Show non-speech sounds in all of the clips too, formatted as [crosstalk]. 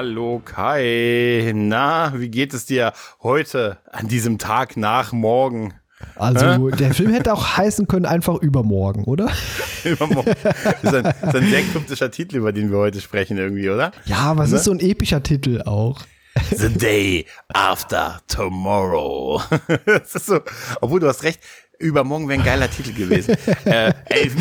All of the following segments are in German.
Hallo Kai. Na, wie geht es dir heute an diesem Tag nach morgen? Also Hä? der Film hätte auch [laughs] heißen können einfach übermorgen, oder? übermorgen. Das ist ein, das ist ein sehr kryptischer Titel, über den wir heute sprechen irgendwie, oder? Ja, aber es ne? ist so ein epischer Titel auch. The day after tomorrow. [laughs] das ist so, obwohl du hast recht, übermorgen wäre ein geiler Titel gewesen. [laughs] äh, ey,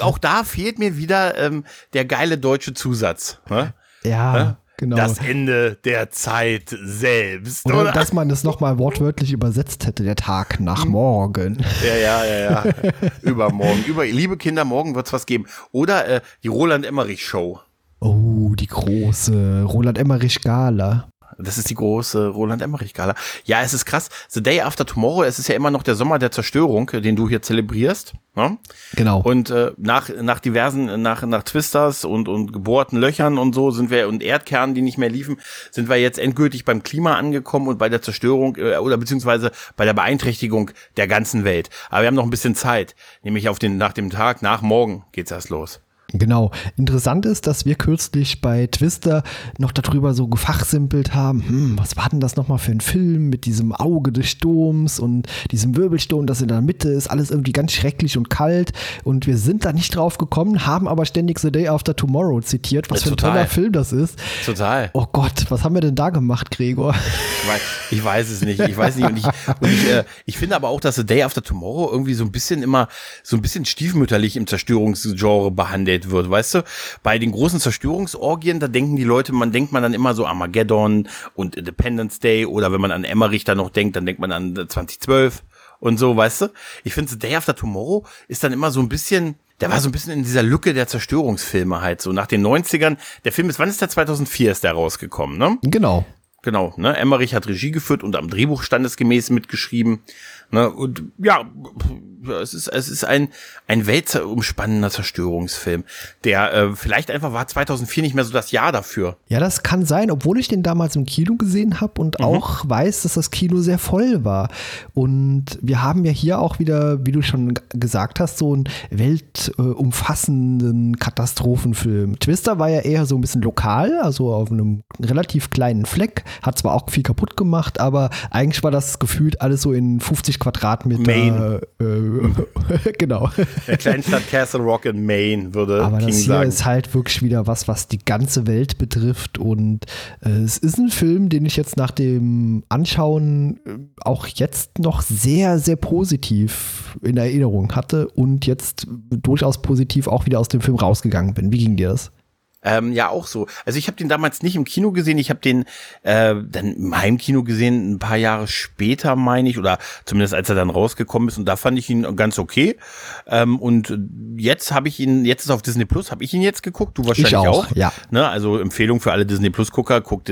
auch da fehlt mir wieder ähm, der geile deutsche Zusatz. Ne? Ja. Ne? Genau. Das Ende der Zeit selbst. Oder, oder? dass man es nochmal wortwörtlich übersetzt hätte, der Tag nach hm. morgen. Ja, ja, ja, ja. [laughs] Übermorgen. Über, liebe Kinder, morgen wird es was geben. Oder äh, die Roland Emmerich Show. Oh, die große Roland Emmerich Gala. Das ist die große Roland Emmerich-Gala. Ja, es ist krass. The Day After Tomorrow, es ist ja immer noch der Sommer der Zerstörung, den du hier zelebrierst. Ne? Genau. Und äh, nach, nach diversen, nach, nach Twisters und, und gebohrten Löchern und so sind wir und Erdkernen, die nicht mehr liefen, sind wir jetzt endgültig beim Klima angekommen und bei der Zerstörung äh, oder beziehungsweise bei der Beeinträchtigung der ganzen Welt. Aber wir haben noch ein bisschen Zeit, nämlich auf den, nach dem Tag, nach morgen geht's erst los. Genau. Interessant ist, dass wir kürzlich bei Twister noch darüber so gefachsimpelt haben, hm, was war denn das nochmal für ein Film mit diesem Auge des Sturms und diesem Wirbelsturm, das in der Mitte ist, alles irgendwie ganz schrecklich und kalt und wir sind da nicht drauf gekommen, haben aber ständig The Day After Tomorrow zitiert, was ja, für ein toller Film das ist. Total. Oh Gott, was haben wir denn da gemacht, Gregor? Ich weiß, ich weiß es nicht, ich weiß nicht und ich, und ich, äh, ich finde aber auch, dass The Day After Tomorrow irgendwie so ein bisschen immer so ein bisschen stiefmütterlich im Zerstörungsgenre behandelt wird, weißt du? Bei den großen Zerstörungsorgien, da denken die Leute, man denkt man dann immer so Armageddon und Independence Day oder wenn man an Emmerich da noch denkt, dann denkt man an 2012 und so, weißt du? Ich finde, The Day After Tomorrow ist dann immer so ein bisschen, der war so ein bisschen in dieser Lücke der Zerstörungsfilme halt so nach den 90ern. Der Film ist, wann ist der 2004 ist der rausgekommen, ne? Genau. Genau, ne? Emmerich hat Regie geführt und am Drehbuch standesgemäß mitgeschrieben. Ne? Und ja, es ist, es ist ein, ein weltumspannender Zerstörungsfilm, der äh, vielleicht einfach war 2004 nicht mehr so das Jahr dafür. Ja, das kann sein, obwohl ich den damals im Kino gesehen habe und mhm. auch weiß, dass das Kino sehr voll war. Und wir haben ja hier auch wieder, wie du schon gesagt hast, so einen weltumfassenden Katastrophenfilm. Twister war ja eher so ein bisschen lokal, also auf einem relativ kleinen Fleck, hat zwar auch viel kaputt gemacht, aber eigentlich war das gefühlt alles so in 50 Quadratmeter Maine. Äh, [laughs] genau. Der Kleinstadt Castle Rock in Maine würde Aber King das hier sagen. ist halt wirklich wieder was, was die ganze Welt betrifft. Und äh, es ist ein Film, den ich jetzt nach dem Anschauen äh, auch jetzt noch sehr, sehr positiv in Erinnerung hatte und jetzt durchaus positiv auch wieder aus dem Film rausgegangen bin. Wie ging dir das? Ähm, ja, auch so. Also ich habe den damals nicht im Kino gesehen, ich habe den äh, dann im Heimkino gesehen, ein paar Jahre später, meine ich, oder zumindest als er dann rausgekommen ist und da fand ich ihn ganz okay. Ähm, und jetzt habe ich ihn, jetzt ist auf Disney Plus, habe ich ihn jetzt geguckt, du wahrscheinlich ich auch, auch. Ja. Ne? Also Empfehlung für alle Disney Plus Gucker, guckt,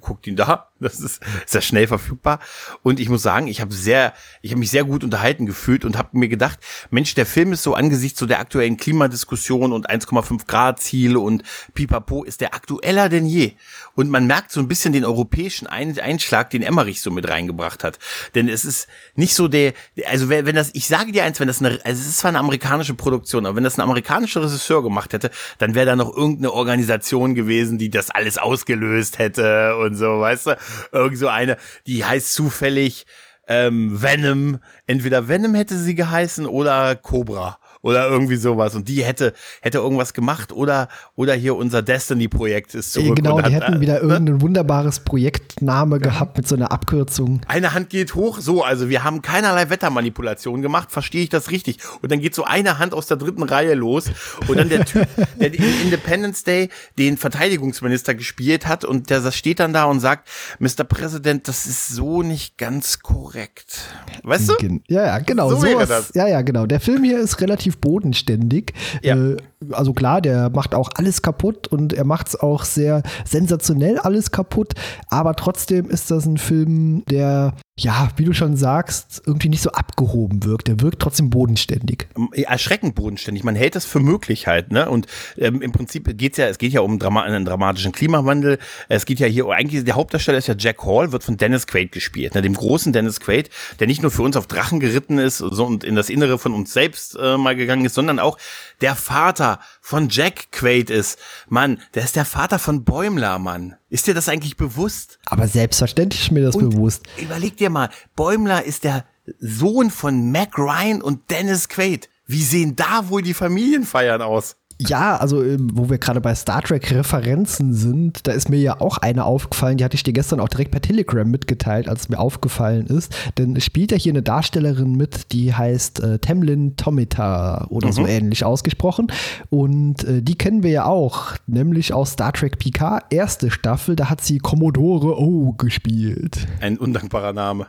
guckt ihn da. Das ist sehr schnell verfügbar. Und ich muss sagen, ich habe sehr, ich habe mich sehr gut unterhalten gefühlt und habe mir gedacht, Mensch, der Film ist so angesichts so der aktuellen Klimadiskussion und 1,5 Grad Ziel und Pipapo ist der aktueller denn je. Und man merkt so ein bisschen den europäischen Einschlag, den Emmerich so mit reingebracht hat. Denn es ist nicht so der, also wenn, das, ich sage dir eins, wenn das eine, also es ist zwar eine amerikanische Produktion, aber wenn das ein amerikanischer Regisseur gemacht hätte, dann wäre da noch irgendeine Organisation gewesen, die das alles ausgelöst hätte und so, weißt du? Irgend so eine, die heißt zufällig ähm, Venom. Entweder Venom hätte sie geheißen oder Cobra oder irgendwie sowas. Und die hätte, hätte irgendwas gemacht oder, oder hier unser Destiny-Projekt ist zurück. Genau, die hat, hätten wieder äh, irgendein wunderbares Projektname gehabt mit so einer Abkürzung. Eine Hand geht hoch, so, also wir haben keinerlei Wettermanipulation gemacht, verstehe ich das richtig. Und dann geht so eine Hand aus der dritten Reihe los und dann der Typ, [laughs] der in Independence Day den Verteidigungsminister gespielt hat und der steht dann da und sagt, Mr. President, das ist so nicht ganz korrekt. Weißt du? Ja, ja, genau. So, so wäre das. Ja, ja, genau. Der Film hier ist relativ bodenständig. Ja. Äh, also klar, der macht auch alles kaputt und er macht es auch sehr sensationell alles kaputt, aber trotzdem ist das ein Film, der ja, wie du schon sagst, irgendwie nicht so abgehoben wirkt. Der wirkt trotzdem bodenständig. Erschreckend bodenständig. Man hält das für möglich halt, ne? Und ähm, im Prinzip geht's ja, es geht ja um Drama einen dramatischen Klimawandel. Es geht ja hier, eigentlich der Hauptdarsteller ist ja Jack Hall, wird von Dennis Quaid gespielt, ne? Dem großen Dennis Quaid, der nicht nur für uns auf Drachen geritten ist und in das Innere von uns selbst äh, mal gegangen ist, sondern auch der Vater von Jack Quaid ist. Mann, der ist der Vater von Bäumler, Mann. Ist dir das eigentlich bewusst? Aber selbstverständlich ist mir das und bewusst. Überleg dir mal, Bäumler ist der Sohn von Mac Ryan und Dennis Quaid. Wie sehen da wohl die Familienfeiern aus? Ja, also ähm, wo wir gerade bei Star Trek Referenzen sind, da ist mir ja auch eine aufgefallen, die hatte ich dir gestern auch direkt per Telegram mitgeteilt, als es mir aufgefallen ist. Denn es spielt ja hier eine Darstellerin mit, die heißt äh, Temlin Tomita oder mhm. so ähnlich ausgesprochen. Und äh, die kennen wir ja auch, nämlich aus Star Trek Picard, erste Staffel, da hat sie Commodore O gespielt. Ein undankbarer Name.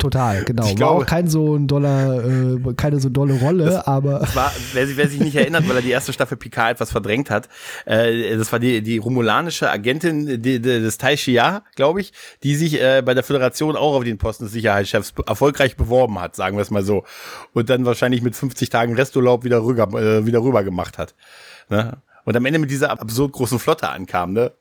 Total, genau. Ich glaube, war auch kein so ein doller, äh, keine so dolle Rolle, das, aber. Das war, wer, wer, sich nicht erinnert, weil er die erste Staffel Picard etwas verdrängt hat, äh, das war die, die romulanische Agentin die, die, des Tai Shia, glaube ich, die sich äh, bei der Föderation auch auf den Posten des Sicherheitschefs erfolgreich beworben hat, sagen wir es mal so. Und dann wahrscheinlich mit 50 Tagen Resturlaub wieder rüber, äh, wieder rüber gemacht hat. Ne? Und am Ende mit dieser absurd großen Flotte ankam, ne?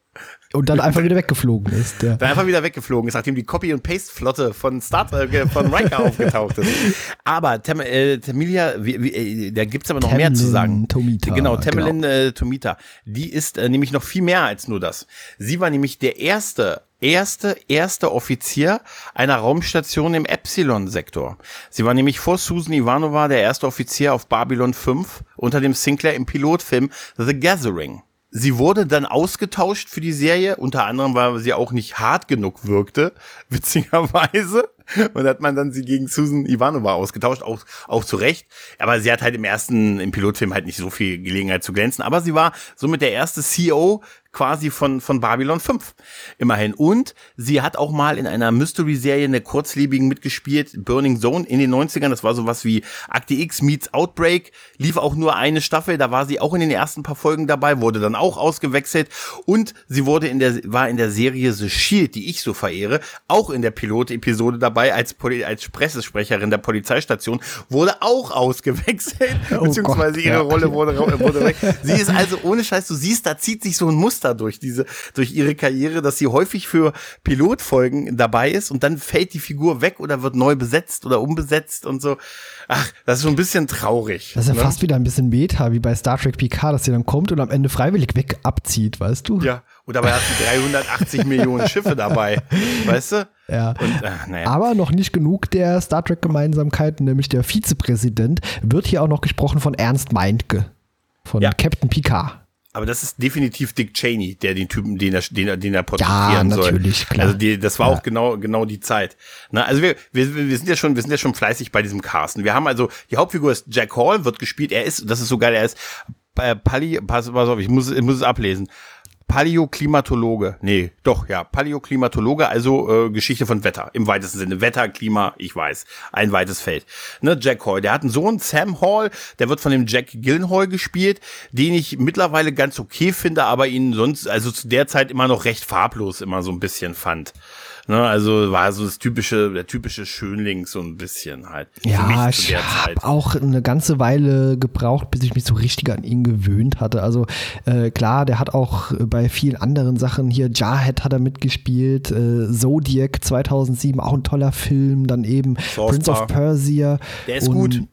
Und dann einfach wieder weggeflogen ist. Ja. Dann einfach wieder weggeflogen ist, nachdem die Copy- und Paste-Flotte von Star äh, von Riker [laughs] aufgetaucht ist. Aber Tem äh, Temilia, wie, wie, äh, da gibt's aber noch Temlin mehr zu sagen. Tomita, genau, Temelin genau. Äh, Tomita. Die ist äh, nämlich noch viel mehr als nur das. Sie war nämlich der erste erste, erste Offizier einer Raumstation im Epsilon-Sektor. Sie war nämlich vor Susan Ivanova der erste Offizier auf Babylon 5 unter dem Sinclair im Pilotfilm The Gathering. Sie wurde dann ausgetauscht für die Serie, unter anderem, weil sie auch nicht hart genug wirkte, [laughs] witzigerweise. Und hat man dann sie gegen Susan Ivanova ausgetauscht, auch, auch zu Recht. Aber sie hat halt im ersten, im Pilotfilm halt nicht so viel Gelegenheit zu glänzen. Aber sie war somit der erste CEO quasi von, von Babylon 5. Immerhin. Und sie hat auch mal in einer Mystery-Serie eine kurzlebigen mitgespielt, Burning Zone in den 90ern. Das war sowas wie Akte X meets Outbreak. Lief auch nur eine Staffel. Da war sie auch in den ersten paar Folgen dabei, wurde dann auch ausgewechselt. Und sie wurde in der, war in der Serie The Shield, die ich so verehre, auch in der Pilot-Episode dabei als, Poli als Pressesprecherin der Polizeistation, wurde auch ausgewechselt. Oh beziehungsweise Gott, ihre ja. Rolle wurde, [laughs] wurde weg. Sie ist also ohne Scheiß, du siehst, da zieht sich so ein Muster Muster durch diese, durch ihre Karriere, dass sie häufig für Pilotfolgen dabei ist und dann fällt die Figur weg oder wird neu besetzt oder umbesetzt und so. Ach, das ist schon ein bisschen traurig. Das ist ja ne? fast wieder ein bisschen Meta, wie bei Star Trek Picard, dass sie dann kommt und am Ende freiwillig weg abzieht, weißt du? Ja, und dabei hat sie 380 Millionen Schiffe dabei, [laughs] weißt du? Ja. Und, ach, naja. Aber noch nicht genug der Star Trek-Gemeinsamkeiten, nämlich der Vizepräsident wird hier auch noch gesprochen von Ernst Meintke, von ja. Captain Picard. Aber das ist definitiv Dick Cheney, der den Typen, den er, den er, den er porträtieren ja, natürlich, soll. Klar. Also die, das war ja. auch genau, genau die Zeit. Na, also wir, wir, wir sind ja schon, wir sind ja schon fleißig bei diesem Casten. Wir haben also, die Hauptfigur ist Jack Hall, wird gespielt. Er ist, das ist so geil, er ist äh, Pali, pass, pass auf, ich muss, ich muss es ablesen. Paläoklimatologe. Nee, doch, ja, Paläoklimatologe, also äh, Geschichte von Wetter, im weitesten Sinne. Wetter, Klima, ich weiß, ein weites Feld. Ne, Jack Hall, der hat einen Sohn, Sam Hall, der wird von dem Jack Gillenhall gespielt, den ich mittlerweile ganz okay finde, aber ihn sonst, also zu der Zeit immer noch recht farblos immer so ein bisschen fand. Ne, also war so das typische, der typische Schönling so ein bisschen halt. Ja, ich habe auch eine ganze Weile gebraucht, bis ich mich so richtig an ihn gewöhnt hatte. Also äh, klar, der hat auch bei vielen anderen Sachen. Hier, Jarhead hat er mitgespielt, äh, Zodiac 2007, auch ein toller Film, dann eben Source Prince of Persia. Der ist gut. der,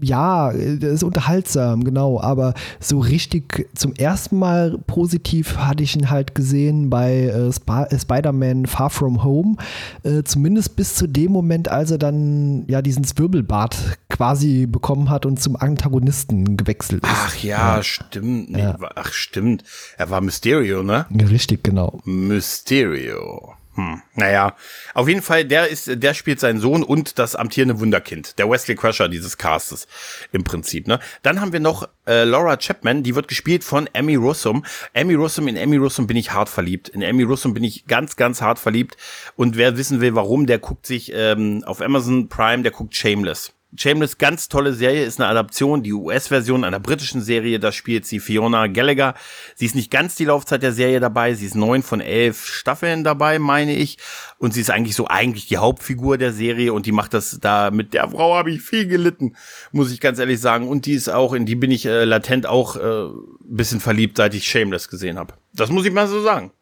ja, der ist unterhaltsam, genau, aber so richtig zum ersten Mal positiv hatte ich ihn halt gesehen bei äh, Sp äh, Spider-Man Far From Home, äh, zumindest bis zu dem Moment, als er dann ja diesen Zwirbelbart quasi bekommen hat und zum Antagonisten gewechselt ist. Ach ja, ja. stimmt. Nee, ja. Ach stimmt. Er war Mysterio, ne? Richtig, genau. Mysterio. Hm. Naja, auf jeden Fall, der ist, der spielt seinen Sohn und das amtierende Wunderkind, der Wesley Crusher dieses Castes im Prinzip. Ne? Dann haben wir noch äh, Laura Chapman, die wird gespielt von Emmy Rossum. Emmy Rossum, in Emmy Rossum bin ich hart verliebt. In Emmy Rossum bin ich ganz, ganz hart verliebt. Und wer wissen will, warum, der guckt sich ähm, auf Amazon Prime, der guckt Shameless. Shameless, ganz tolle Serie, ist eine Adaption, die US-Version einer britischen Serie, da spielt sie Fiona Gallagher. Sie ist nicht ganz die Laufzeit der Serie dabei, sie ist neun von elf Staffeln dabei, meine ich. Und sie ist eigentlich so eigentlich die Hauptfigur der Serie und die macht das da, mit der Frau habe ich viel gelitten, muss ich ganz ehrlich sagen. Und die ist auch, in die bin ich äh, latent auch äh, bisschen verliebt, seit ich Shameless gesehen habe. Das muss ich mal so sagen.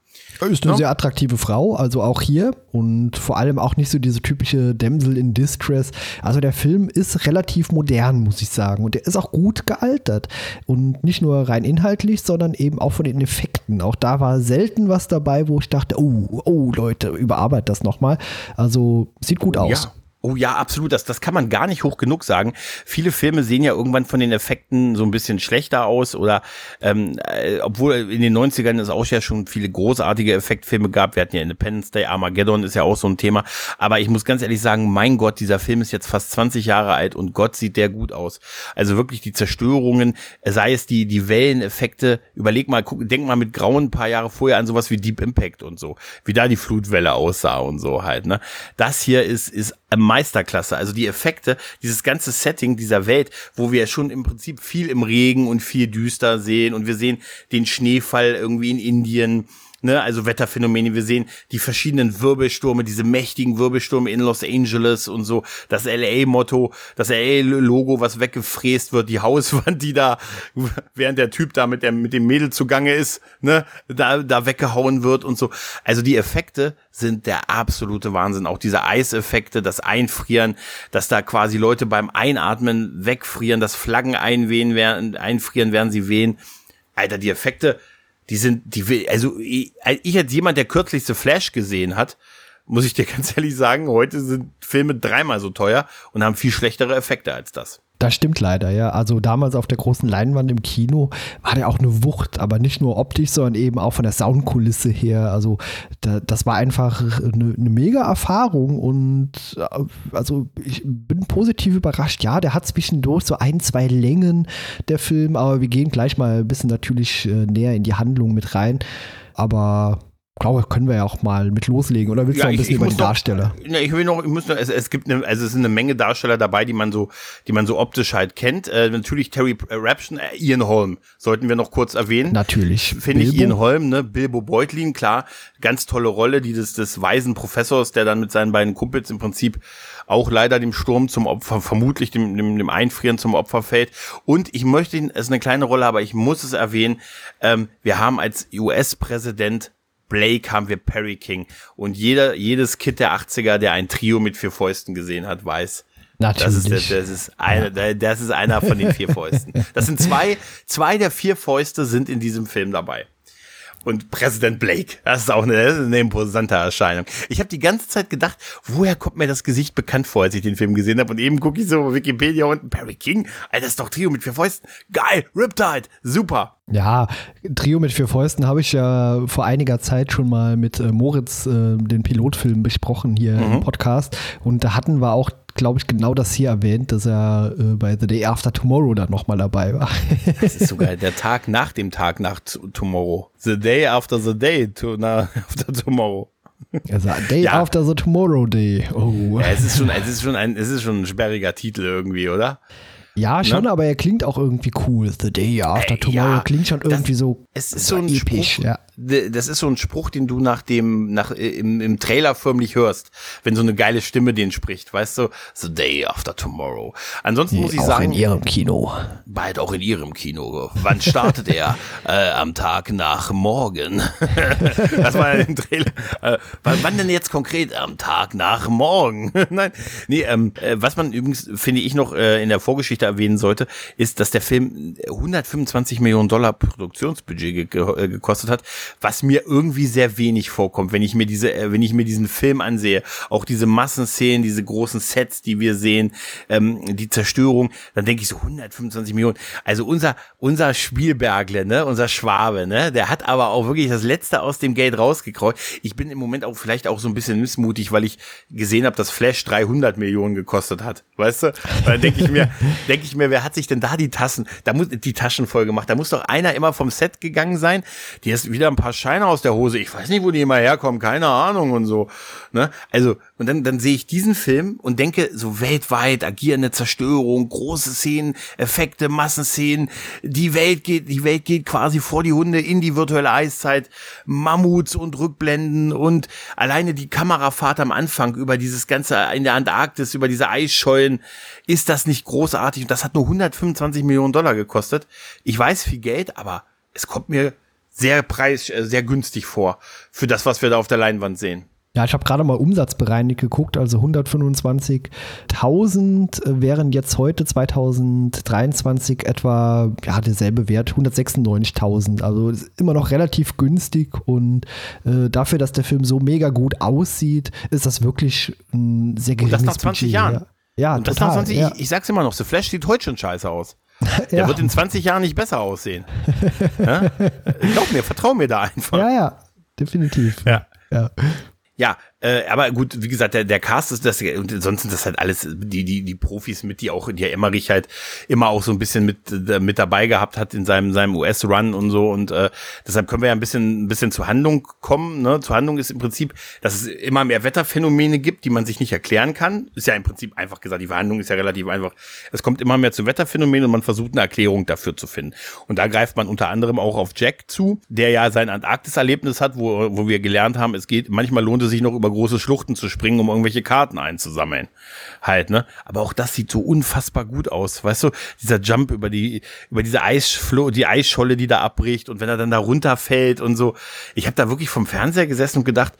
Ist eine ja. sehr attraktive Frau, also auch hier und vor allem auch nicht so diese typische Damsel in Distress. Also der Film ist relativ modern, muss ich sagen, und der ist auch gut gealtert und nicht nur rein inhaltlich, sondern eben auch von den Effekten. Auch da war selten was dabei, wo ich dachte, oh, oh Leute, überarbeitet das nochmal. Also sieht gut aus. Ja. Oh ja, absolut. Das, das kann man gar nicht hoch genug sagen. Viele Filme sehen ja irgendwann von den Effekten so ein bisschen schlechter aus oder ähm, äh, obwohl in den 90ern es auch ja schon viele großartige Effektfilme gab. Wir hatten ja Independence Day, Armageddon ist ja auch so ein Thema. Aber ich muss ganz ehrlich sagen, mein Gott, dieser Film ist jetzt fast 20 Jahre alt und Gott sieht der gut aus. Also wirklich die Zerstörungen, sei es die, die Welleneffekte. Überleg mal, guck, denk mal mit Grauen ein paar Jahre vorher an sowas wie Deep Impact und so. Wie da die Flutwelle aussah und so halt, ne? Das hier ist, ist Meisterklasse. Also die Effekte, dieses ganze Setting dieser Welt, wo wir schon im Prinzip viel im Regen und viel düster sehen und wir sehen den Schneefall irgendwie in Indien ne, also Wetterphänomene. Wir sehen die verschiedenen Wirbelstürme, diese mächtigen Wirbelstürme in Los Angeles und so. Das LA-Motto, das LA-Logo, was weggefräst wird, die Hauswand, die da, während der Typ da mit, der, mit dem Mädel zugange ist, ne, da, da weggehauen wird und so. Also die Effekte sind der absolute Wahnsinn. Auch diese Eiseffekte, das Einfrieren, dass da quasi Leute beim Einatmen wegfrieren, das Flaggen einwehen, während, einfrieren, während sie wehen. Alter, die Effekte, die sind, die, also ich, ich als jemand, der kürzlichste Flash gesehen hat, muss ich dir [laughs] ganz ehrlich sagen, heute sind Filme dreimal so teuer und haben viel schlechtere Effekte als das. Das stimmt leider, ja. Also damals auf der großen Leinwand im Kino war der auch eine Wucht, aber nicht nur optisch, sondern eben auch von der Soundkulisse her. Also da, das war einfach eine, eine mega Erfahrung und äh, also ich bin positiv überrascht. Ja, der hat zwischendurch so ein, zwei Längen der Film, aber wir gehen gleich mal ein bisschen natürlich äh, näher in die Handlung mit rein. Aber glaube, können wir ja auch mal mit loslegen. Oder willst ja, du noch ein bisschen über die noch, Darsteller? Ne, ich will noch, ich muss noch, es, es gibt eine, also es sind eine Menge Darsteller dabei, die man so, die man so optisch halt kennt. Äh, natürlich Terry Raption, äh, Ian Holm, sollten wir noch kurz erwähnen. Natürlich. Finde ich Ian Holm, ne, Bilbo Beutlin, klar, ganz tolle Rolle, die des, des weisen Professors, der dann mit seinen beiden Kumpels im Prinzip auch leider dem Sturm zum Opfer, vermutlich dem, dem, dem Einfrieren zum Opfer fällt. Und ich möchte, es ist eine kleine Rolle, aber ich muss es erwähnen, ähm, wir haben als US-Präsident Blake haben wir Perry King. Und jeder, jedes Kid der 80er, der ein Trio mit vier Fäusten gesehen hat, weiß, Natürlich. Das ist, das ist, eine, das ist einer von den vier [laughs] Fäusten. Das sind zwei, zwei der vier Fäuste sind in diesem Film dabei und Präsident Blake. Das ist auch eine, eine imposante Erscheinung. Ich habe die ganze Zeit gedacht, woher kommt mir das Gesicht bekannt vor, als ich den Film gesehen habe? Und eben gucke ich so auf Wikipedia unten, Perry King, Alter, das ist doch Trio mit vier Fäusten. Geil, Riptide, super. Ja, Trio mit vier Fäusten habe ich ja vor einiger Zeit schon mal mit äh, Moritz äh, den Pilotfilm besprochen hier mhm. im Podcast. Und da hatten wir auch glaube ich, genau das hier erwähnt, dass er äh, bei The Day After Tomorrow dann nochmal dabei war. [laughs] das ist sogar der Tag nach dem Tag nach Tomorrow. The Day After the Day to, na, After Tomorrow. Also Day ja. After the Tomorrow Day. Oh. Ja, es ist schon, es ist schon ein, es ist schon ein sperriger Titel irgendwie, oder? Ja, ne? schon, ne? aber er klingt auch irgendwie cool. The Day After äh, Tomorrow ja, klingt schon irgendwie das, so, es ist so, so episch. Spruch, ja. Das ist so ein Spruch, den du nach dem, nach, äh, im, im Trailer förmlich hörst, wenn so eine geile Stimme den spricht, weißt du? The Day After Tomorrow. Ansonsten nee, muss ich auch sagen. in ihrem Kino. Bald auch in ihrem Kino. Wann startet er? [laughs] äh, am Tag nach morgen. [laughs] das war ja im Trailer. Äh, wann denn jetzt konkret? Am Tag nach morgen. [laughs] Nein. Nee, ähm, äh, was man übrigens, finde ich, noch äh, in der Vorgeschichte erwähnen sollte, ist, dass der Film 125 Millionen Dollar Produktionsbudget ge äh, gekostet hat, was mir irgendwie sehr wenig vorkommt, wenn ich mir diese, äh, wenn ich mir diesen Film ansehe, auch diese Massenszenen, diese großen Sets, die wir sehen, ähm, die Zerstörung, dann denke ich so 125 Millionen. Also unser unser Spielbergle, ne, unser Schwabe, ne, der hat aber auch wirklich das Letzte aus dem Geld rausgekraut. Ich bin im Moment auch vielleicht auch so ein bisschen missmutig, weil ich gesehen habe, dass Flash 300 Millionen gekostet hat, weißt du? Dann denke ich mir, [laughs] denke ich mir, wer hat sich denn da die Tassen, da muss die Taschen voll gemacht? Da muss doch einer immer vom Set gegangen sein. Die ist wieder ein paar Scheine aus der Hose. Ich weiß nicht, wo die immer herkommen, keine Ahnung und so. Ne? Also, und dann, dann sehe ich diesen Film und denke, so weltweit agierende Zerstörung, große Szenen, Effekte, Massenszenen, die Welt geht, die Welt geht quasi vor die Hunde in die virtuelle Eiszeit, Mammuts und Rückblenden und alleine die Kamerafahrt am Anfang über dieses ganze in der Antarktis, über diese Eisschollen, ist das nicht großartig? Und das hat nur 125 Millionen Dollar gekostet. Ich weiß viel Geld, aber es kommt mir sehr preis, äh, sehr günstig vor für das, was wir da auf der Leinwand sehen. Ja, ich habe gerade mal umsatzbereinigt geguckt, also 125.000 äh, wären jetzt heute 2023 etwa ja derselbe Wert, 196.000. Also immer noch relativ günstig und äh, dafür, dass der Film so mega gut aussieht, ist das wirklich ein sehr geringes Und das nach 20 Budget. Jahren. Ja, Und das total. nach 20, ja. ich, ich sag's immer noch, The Flash sieht heute schon scheiße aus. [laughs] Der ja. wird in 20 Jahren nicht besser aussehen. [laughs] ja? Glaub mir, vertrau mir da einfach. ja, ja, definitiv. Ja. Ja. Ja, äh, aber gut, wie gesagt, der, der Cast ist das, und sonst sind das halt alles die, die, die Profis mit, die auch, die Emmerich halt immer auch so ein bisschen mit, äh, mit dabei gehabt hat in seinem, seinem US-Run und so. Und äh, deshalb können wir ja ein bisschen, ein bisschen zur Handlung kommen. Ne? Zur Handlung ist im Prinzip, dass es immer mehr Wetterphänomene gibt, die man sich nicht erklären kann. Ist ja im Prinzip einfach gesagt, die Verhandlung ist ja relativ einfach. Es kommt immer mehr zu Wetterphänomenen und man versucht eine Erklärung dafür zu finden. Und da greift man unter anderem auch auf Jack zu, der ja sein Antarktis-Erlebnis hat, wo, wo wir gelernt haben, es geht, manchmal lohnt es sich noch über große Schluchten zu springen, um irgendwelche Karten einzusammeln. Halt, ne? Aber auch das sieht so unfassbar gut aus. Weißt du, dieser Jump über die, über diese Eisflo, die Eisscholle, die da abbricht und wenn er dann da runterfällt und so. Ich habe da wirklich vom Fernseher gesessen und gedacht,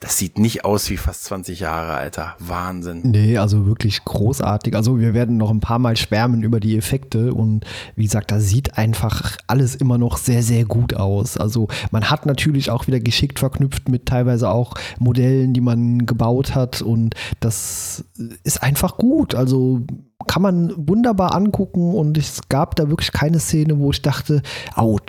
das sieht nicht aus wie fast 20 Jahre, Alter. Wahnsinn. Nee, also wirklich großartig. Also wir werden noch ein paar Mal schwärmen über die Effekte und wie gesagt, da sieht einfach alles immer noch sehr, sehr gut aus. Also man hat natürlich auch wieder geschickt verknüpft mit teilweise auch Modellen, die man gebaut hat und das ist einfach gut. Also kann man wunderbar angucken und es gab da wirklich keine Szene, wo ich dachte, ouch,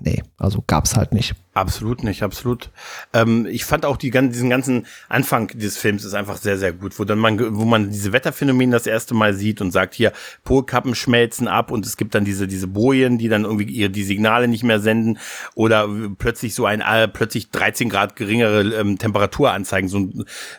nee, also gab's halt nicht. Absolut nicht, absolut. Ähm, ich fand auch die, diesen ganzen Anfang des Films ist einfach sehr, sehr gut, wo dann man, wo man diese Wetterphänomene das erste Mal sieht und sagt hier, Polkappen schmelzen ab und es gibt dann diese, diese Bojen, die dann irgendwie ihre, die Signale nicht mehr senden oder plötzlich so ein, äh, plötzlich 13 Grad geringere ähm, Temperatur anzeigen, so,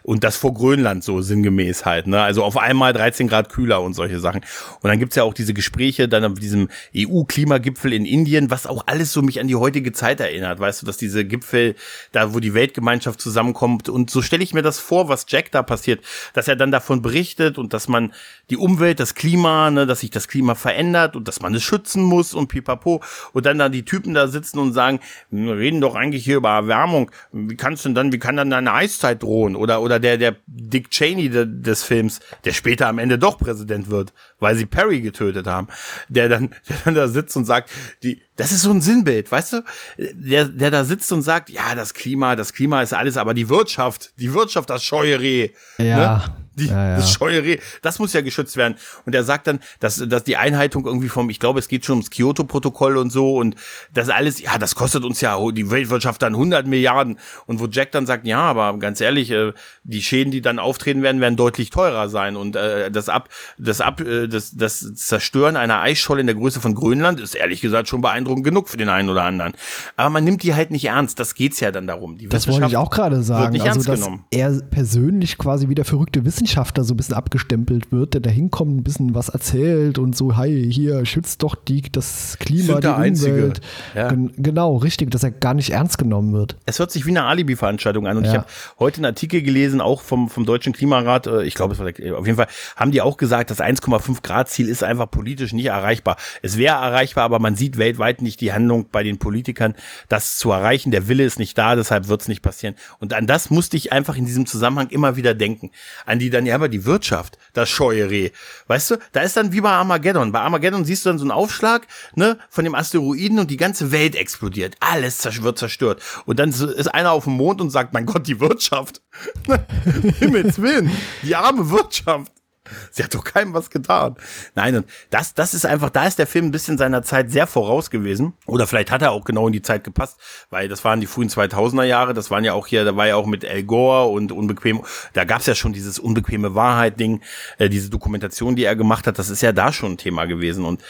und das vor Grönland so sinngemäß halt, ne, also auf einmal 13 Grad kühler und solche Sachen. Und dann gibt's ja auch diese Gespräche dann auf diesem EU-Klimagipfel in Indien, was auch alles so mich an die heutige Zeit erinnert, weißt du, dass diese Gipfel, da wo die Weltgemeinschaft zusammenkommt. Und so stelle ich mir das vor, was Jack da passiert, dass er dann davon berichtet und dass man die Umwelt, das Klima, ne, dass sich das Klima verändert und dass man es schützen muss und pipapo. Und dann da die Typen da sitzen und sagen, wir reden doch eigentlich hier über Erwärmung, wie kannst denn dann, wie kann dann eine Eiszeit drohen? Oder oder der der Dick Cheney de, des Films, der später am Ende doch Präsident wird, weil sie Perry getötet haben, der dann der dann da sitzt und sagt, die das ist so ein Sinnbild, weißt du? Der, der da sitzt und sagt, ja, das Klima, das Klima ist alles, aber die Wirtschaft, die Wirtschaft, das Scheueree. Ja. Ne? Die, Ja, ja. Das Scheueree, das muss ja geschützt werden. Und er sagt dann, dass, dass die Einhaltung irgendwie vom, ich glaube, es geht schon ums Kyoto-Protokoll und so und das alles, ja, das kostet uns ja die Weltwirtschaft dann 100 Milliarden. Und wo Jack dann sagt, ja, aber ganz ehrlich, äh, die Schäden, die dann auftreten werden, werden deutlich teurer sein. Und äh, das Ab, das Ab, äh, das, das Zerstören einer Eisscholle in der Größe von Grönland ist ehrlich gesagt schon beeindruckend genug für den einen oder anderen. Aber man nimmt die halt nicht ernst. Das geht's ja dann darum. Die Das wollte ich auch gerade sagen. nicht Also, ernst dass genommen. er persönlich quasi wie der verrückte Wissenschaftler so ein bisschen abgestempelt wird, der da hinkommt, ein bisschen was erzählt und so, hey, hier, schützt doch die, das Klima, die. Umwelt. Ja. Gen genau, richtig, dass er gar nicht ernst genommen wird. Es hört sich wie eine Alibi-Veranstaltung an. Und ich Ja. habe heute einen Artikel gelesen, auch vom, vom Deutschen Klimarat. äh, Ich glaube, es war der, auf jeden Fall haben die auch gesagt, das 1,5 Grad Ziel ist einfach politisch nicht erreichbar. Es wäre erreichbar, aber man sieht weltweit nicht die Handlung bei den Politikern, das zu erreichen. Der Wille ist nicht da, deshalb wird es nicht passieren. Und an das musste ich einfach in diesem Zusammenhang immer wieder denken. An die dann, ja, aber die Wirtschaft, das Scheueree. Weißt du, da ist dann wie bei Armageddon. Bei Armageddon siehst du dann so einen Aufschlag, ne, von dem Asteroiden und die ganze Welt explodiert. Alles wird zerstört. Und dann ist einer auf dem Mond und sagt, mein Gott, die Wirtschaft. [laughs] Himmels Willen, die arme Wirtschaft. [laughs] Sie hat doch keinem was getan. Nein, und das, das ist einfach, da ist der Film ein bisschen seiner Zeit sehr voraus gewesen. Oder vielleicht hat er auch genau in die Zeit gepasst, weil das waren die frühen 2000er Jahre, das waren ja auch hier, da war ja auch mit Al Gore und unbequem, da gab's ja schon dieses unbequeme Wahrheit-Ding, äh, diese Dokumentation, die er gemacht hat, das ist ja da schon ein Thema gewesen und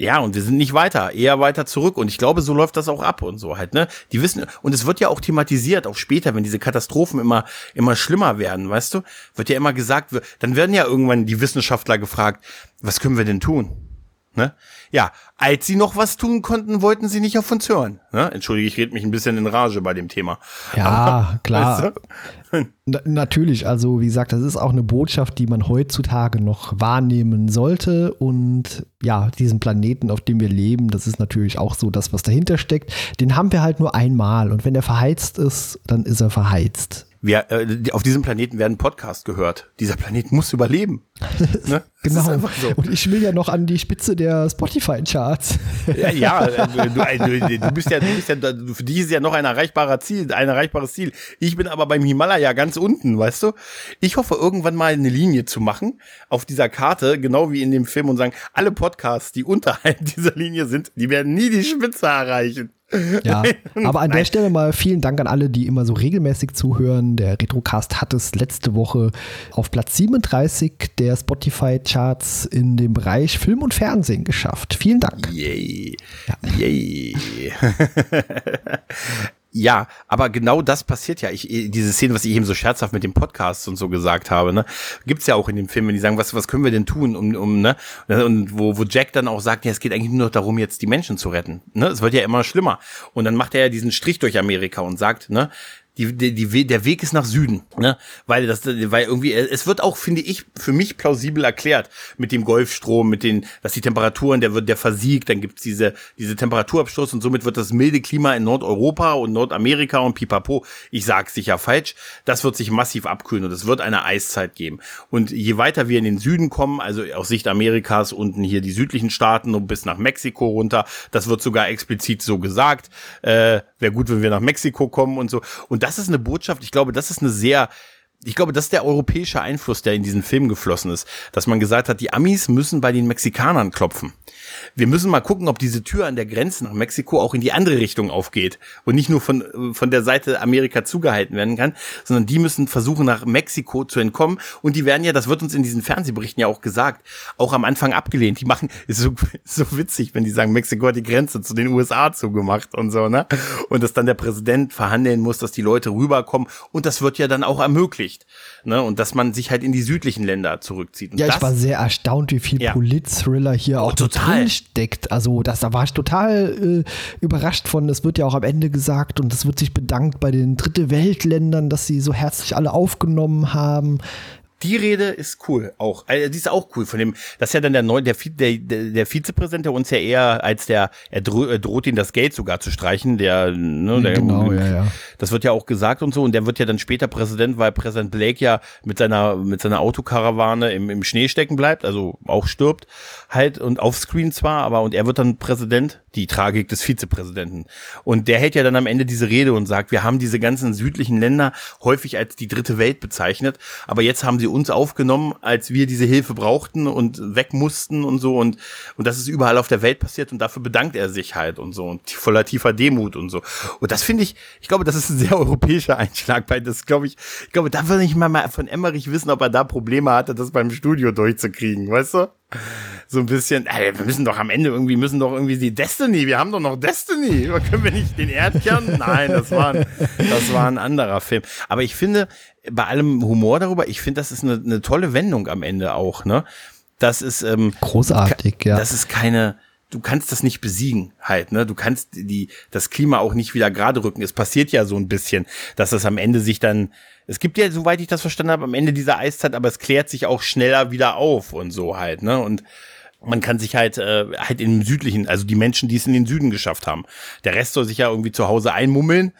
Ja, und wir sind nicht weiter, eher weiter zurück. Und ich glaube, so läuft das auch ab und so halt, ne? Die wissen, und es wird ja auch thematisiert, auch später, wenn diese Katastrophen immer, immer schlimmer werden, weißt du? Wird ja immer gesagt, dann werden ja irgendwann die Wissenschaftler gefragt, was können wir denn tun? Ne? Ja, als sie noch was tun konnten, wollten sie nicht auf uns hören. Ne? Entschuldige, ich rede mich ein bisschen in Rage bei dem Thema. Ja, Aber, klar. Weißt du? Na, natürlich, also wie gesagt, das ist auch eine Botschaft, die man heutzutage noch wahrnehmen sollte. Und ja, diesen Planeten, auf dem wir leben, das ist natürlich auch so das, was dahinter steckt. Den haben wir halt nur einmal. Und wenn er verheizt ist, dann ist er verheizt wir, äh, auf diesem Planeten werden Podcast gehört. Dieser Planet muss überleben. [laughs] ne? genau. So. Und ich will ja noch an die Spitze der Spotify-Charts. ja, ja [laughs] äh, du, äh, du, bist ja, du bist ja, für dich ist ja noch ein erreichbarer Ziel, ein erreichbares Ziel. Ich bin aber beim Himalaya ganz unten, weißt du? Ich hoffe, irgendwann mal eine Linie zu machen auf dieser Karte, genau wie in dem Film und sagen, alle Podcasts, die unterhalb [laughs] dieser Linie sind, die werden nie die Spitze erreichen. Ja, [laughs] aber an der Stelle mal vielen Dank an alle, die immer so regelmäßig zuhören. Der Retrocast hat es letzte Woche auf Platz 37 der Spotify-Charts in dem Bereich Film und Fernsehen geschafft. Vielen Dank. Yay. Ja. Yay. [laughs] Ja, aber genau das passiert ja. Ich, diese Szene, was ich eben so scherzhaft mit dem Podcast und so gesagt habe, ne, gibt's ja auch in dem Film, wenn die sagen, was, was können wir denn tun, um, um, ne, und wo, wo Jack dann auch sagt, ja, es geht eigentlich nur noch darum, jetzt die Menschen zu retten, ne, es wird ja immer schlimmer. Und dann macht er ja diesen Strich durch Amerika und sagt, ne, die, die, die, der Weg ist nach Süden, ne? Weil das, weil irgendwie, es wird auch, finde ich, für mich plausibel erklärt mit dem Golfstrom, mit den, dass die Temperaturen, der wird, der versiegt, dann gibt's diese, diese Temperaturabstoß und somit wird das milde Klima in Nordeuropa und Nordamerika und Pipapo, ich sag's sicher falsch, das wird sich massiv abkühlen und es wird eine Eiszeit geben. Und je weiter wir in den Süden kommen, also aus Sicht Amerikas unten hier die südlichen Staaten und bis nach Mexiko runter, das wird sogar explizit so gesagt, äh, wäre gut, wenn wir nach Mexiko kommen und so. Und das ist eine Botschaft, ich glaube, das ist eine sehr ich glaube, das ist der europäische Einfluss, der in diesen Film geflossen ist, dass man gesagt hat, die Amis müssen bei den Mexikanern klopfen. Wir müssen mal gucken, ob diese Tür an der Grenze nach Mexiko auch in die andere Richtung aufgeht und nicht nur von, von der Seite Amerika zugehalten werden kann, sondern die müssen versuchen, nach Mexiko zu entkommen und die werden ja, das wird uns in diesen Fernsehberichten ja auch gesagt, auch am Anfang abgelehnt. Die machen, [laughs] ist so, so witzig, wenn die sagen, Mexiko hat die Grenze zu den USA zugemacht und so, ne? Und dass dann der Präsident verhandeln muss, dass die Leute rüberkommen und das wird ja dann auch ermöglicht. Ne? Und dass man sich halt in die südlichen Länder zurückzieht. Und ja, ich war sehr erstaunt, wie viel ja. Polit-Thriller hier oh, auch total. Steckt. Also das, da war ich total äh, überrascht von. Es wird ja auch am Ende gesagt und es wird sich bedankt bei den Dritte Weltländern, dass sie so herzlich alle aufgenommen haben. Die Rede ist cool auch. Also, die ist auch cool von dem. Das ist ja dann der neue, der, der, der Vizepräsident, der uns ja eher als der, er droht ihn das Geld sogar zu streichen. Der, ne, der genau, ja, ja. Das wird ja auch gesagt und so. Und der wird ja dann später Präsident, weil Präsident Blake ja mit seiner mit seiner Autokarawane im, im Schnee stecken bleibt, also auch stirbt halt und offscreen zwar, aber und er wird dann Präsident. Die Tragik des Vizepräsidenten. Und der hält ja dann am Ende diese Rede und sagt, wir haben diese ganzen südlichen Länder häufig als die dritte Welt bezeichnet, aber jetzt haben sie uns aufgenommen, als wir diese Hilfe brauchten und weg mussten und so und, und das ist überall auf der Welt passiert und dafür bedankt er sich halt und so und voller tiefer Demut und so. Und das finde ich, ich glaube, das ist ein sehr [laughs] europäischer Einschlag bei das, glaube ich, ich glaube, da würde ich mal, mal von Emmerich wissen, ob er da Probleme hatte, das beim Studio durchzukriegen, weißt du? So ein bisschen, ey, wir müssen doch am Ende irgendwie, müssen doch irgendwie die Destiny, wir haben doch noch Destiny. [laughs] Können wir nicht den Erdkern? Nein, das war, ein, das war ein anderer Film. Aber ich finde, bei allem Humor darüber, ich finde, das ist eine, eine tolle Wendung am Ende auch, ne? Das ist, ähm, großartig, ja. Das ist keine, du kannst das nicht besiegen halt, ne? Du kannst die, das Klima auch nicht wieder gerade rücken. Es passiert ja so ein bisschen, dass das am Ende sich dann, es gibt ja, soweit ich das verstanden habe, am Ende dieser Eiszeit, aber es klärt sich auch schneller wieder auf und so halt, ne? Und man kann sich halt äh, halt im südlichen, also die Menschen, die es in den Süden geschafft haben. Der Rest soll sich ja irgendwie zu Hause einmummeln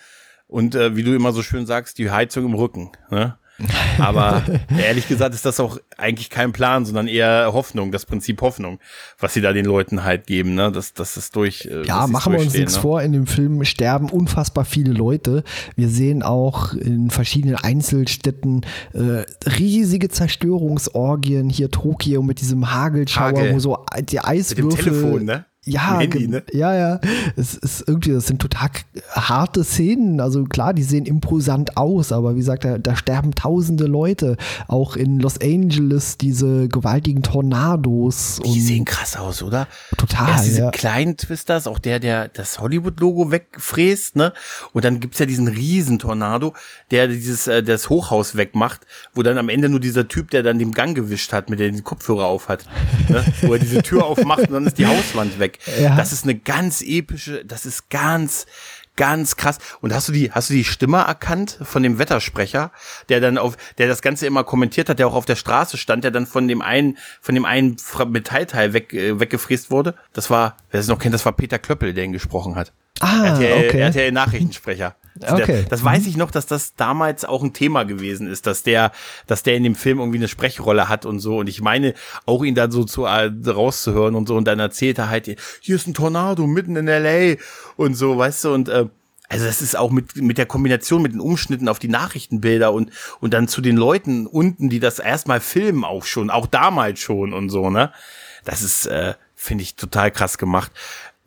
und äh, wie du immer so schön sagst, die Heizung im Rücken. Ne? [laughs] Aber ehrlich gesagt ist das auch eigentlich kein Plan, sondern eher Hoffnung, das Prinzip Hoffnung, was sie da den Leuten halt geben, ne? Das, das ist durch. Äh, ja, machen wir uns nichts ne? vor, in dem Film sterben unfassbar viele Leute. Wir sehen auch in verschiedenen Einzelstädten äh, riesige Zerstörungsorgien. Hier Tokio mit diesem Hagelschauer, Hagel. wo so die Eiswürfel. Mit dem Telefon, ne? Ja, Handy, ne? ja, ja. Es ist irgendwie, das sind total harte Szenen. Also klar, die sehen imposant aus, aber wie gesagt, da, da sterben tausende Leute. Auch in Los Angeles diese gewaltigen Tornados. Die sehen krass aus, oder? Total. Erst diese ja. kleinen Twisters, auch der, der das Hollywood-Logo wegfräst, ne? Und dann gibt's ja diesen Riesentornado, der dieses äh, das Hochhaus wegmacht, wo dann am Ende nur dieser Typ, der dann den Gang gewischt hat, mit dem den Kopfhörer auf hat, ne? wo er diese Tür aufmacht und dann ist die Hauswand weg. Ja. Das ist eine ganz epische, das ist ganz ganz krass. Und hast du die, hast du die Stimme erkannt von dem Wettersprecher, der dann auf, der das Ganze immer kommentiert hat, der auch auf der Straße stand, der dann von dem einen, von dem einen Metallteil weg, äh, weggefräst wurde? Das war, wer es noch kennt, das war Peter Klöppel, der ihn gesprochen hat. Ah, RTL, okay. RTL Nachrichtensprecher. Okay. Das weiß ich noch, dass das damals auch ein Thema gewesen ist, dass der, dass der in dem Film irgendwie eine Sprechrolle hat und so. Und ich meine, auch ihn dann so zu äh, rauszuhören und so. Und dann erzählt er halt, hier ist ein Tornado mitten in LA und so, weißt du, und äh, also das ist auch mit, mit der Kombination mit den Umschnitten auf die Nachrichtenbilder und, und dann zu den Leuten unten, die das erstmal filmen auch schon, auch damals schon und so, ne? Das ist, äh, finde ich, total krass gemacht.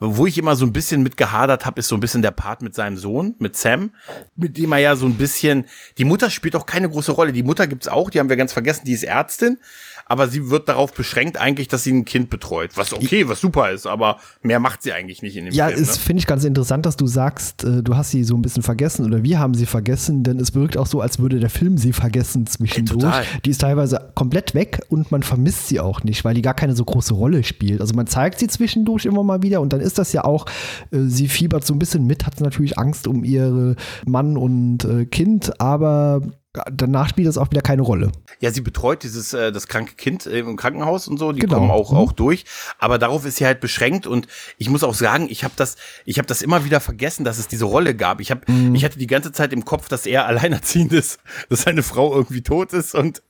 Wo ich immer so ein bisschen mit gehadert habe, ist so ein bisschen der Part mit seinem Sohn, mit Sam, mit dem er ja so ein bisschen, die Mutter spielt auch keine große Rolle. Die Mutter gibt's auch, die haben wir ganz vergessen, die ist Ärztin, aber sie wird darauf beschränkt eigentlich, dass sie ein Kind betreut. Was okay, was super ist, aber mehr macht sie eigentlich nicht in dem Ja, Film. es finde ich ganz interessant, dass du sagst, äh, du hast sie so ein bisschen vergessen oder wir haben sie vergessen, denn es wirkt auch so, als würde der Film sie vergessen zwischendurch. total. die ist teilweise komplett weg und man vermisst sie auch nicht, weil die gar keine so große Rolle spielt. Also man zeigt sie zwischendurch immer mal wieder und dann ist das ja auch, äh, sie fiebert so ein bisschen mit, hat natürlich Angst um ihre Mann und äh, Kind, aber danach spielt das auch wieder keine Rolle. Ja, sie betreut dieses äh, das kranke Kind im Krankenhaus und so, die Genau. kommen auch Mhm. auch durch, aber darauf ist sie halt beschränkt und ich muss auch sagen, ich habe das ich habe das immer wieder vergessen, dass es diese Rolle gab. Ich habe Mhm. ich hatte die ganze Zeit im Kopf, dass er [laughs] alleinerziehend ist, dass seine Frau irgendwie tot ist und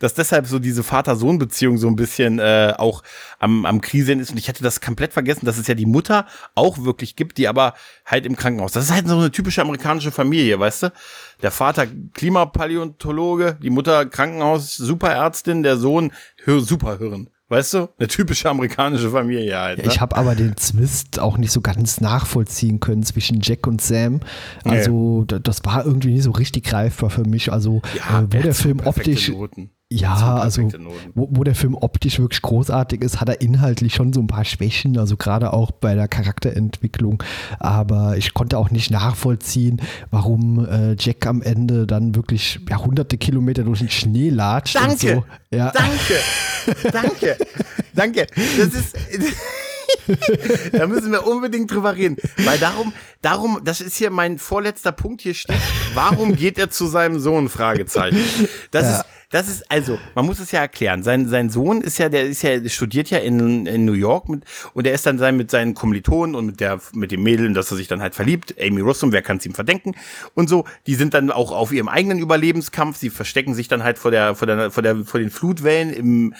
dass deshalb so diese Vater-Sohn Beziehung so ein bisschen äh, auch am am Kriseln ist und ich hatte das komplett vergessen, dass es ja die Mutter auch wirklich gibt, die aber halt im Krankenhaus. Das ist halt so eine typische amerikanische Familie, weißt du? Der Vater Klimapaläontologe, die Mutter Krankenhaus Superärztin, der Sohn Hör Superhirn. Weißt du? Eine typische amerikanische Familie halt. Ne? Ich habe aber den Twist auch nicht so ganz nachvollziehen können zwischen Jack und Sam. Also da- das war irgendwie nicht so richtig greifbar für mich. Also ja, äh, wo der Film optisch Noten. Ja, So also wo, wo der Film optisch wirklich großartig ist, hat er inhaltlich schon so ein paar Schwächen, also gerade auch bei der Charakterentwicklung. Aber ich konnte auch nicht nachvollziehen, warum äh, Jack am Ende dann wirklich ja, hunderte Kilometer durch den Schnee latscht. Und Danke. so. Ja. Danke. [laughs] Danke. Danke. Das ist. [laughs] [laughs] da müssen wir unbedingt drüber reden. Weil darum, darum, das ist hier mein vorletzter Punkt hier steht. Warum geht er zu seinem Sohn? Fragezeichen. Das Ja. ist, das ist, also, man muss es ja erklären. Sein, sein Sohn ist ja, der ist ja, der studiert ja in, in New York mit, und er ist dann sein, mit seinen Kommilitonen und mit der, mit dem Mädel, in das er sich dann halt verliebt. Amy Rossum, wer kann es ihm verdenken? Und so, die sind dann auch auf ihrem eigenen Überlebenskampf. Sie verstecken sich dann halt vor der, vor der, vor der, vor den Flutwellen im,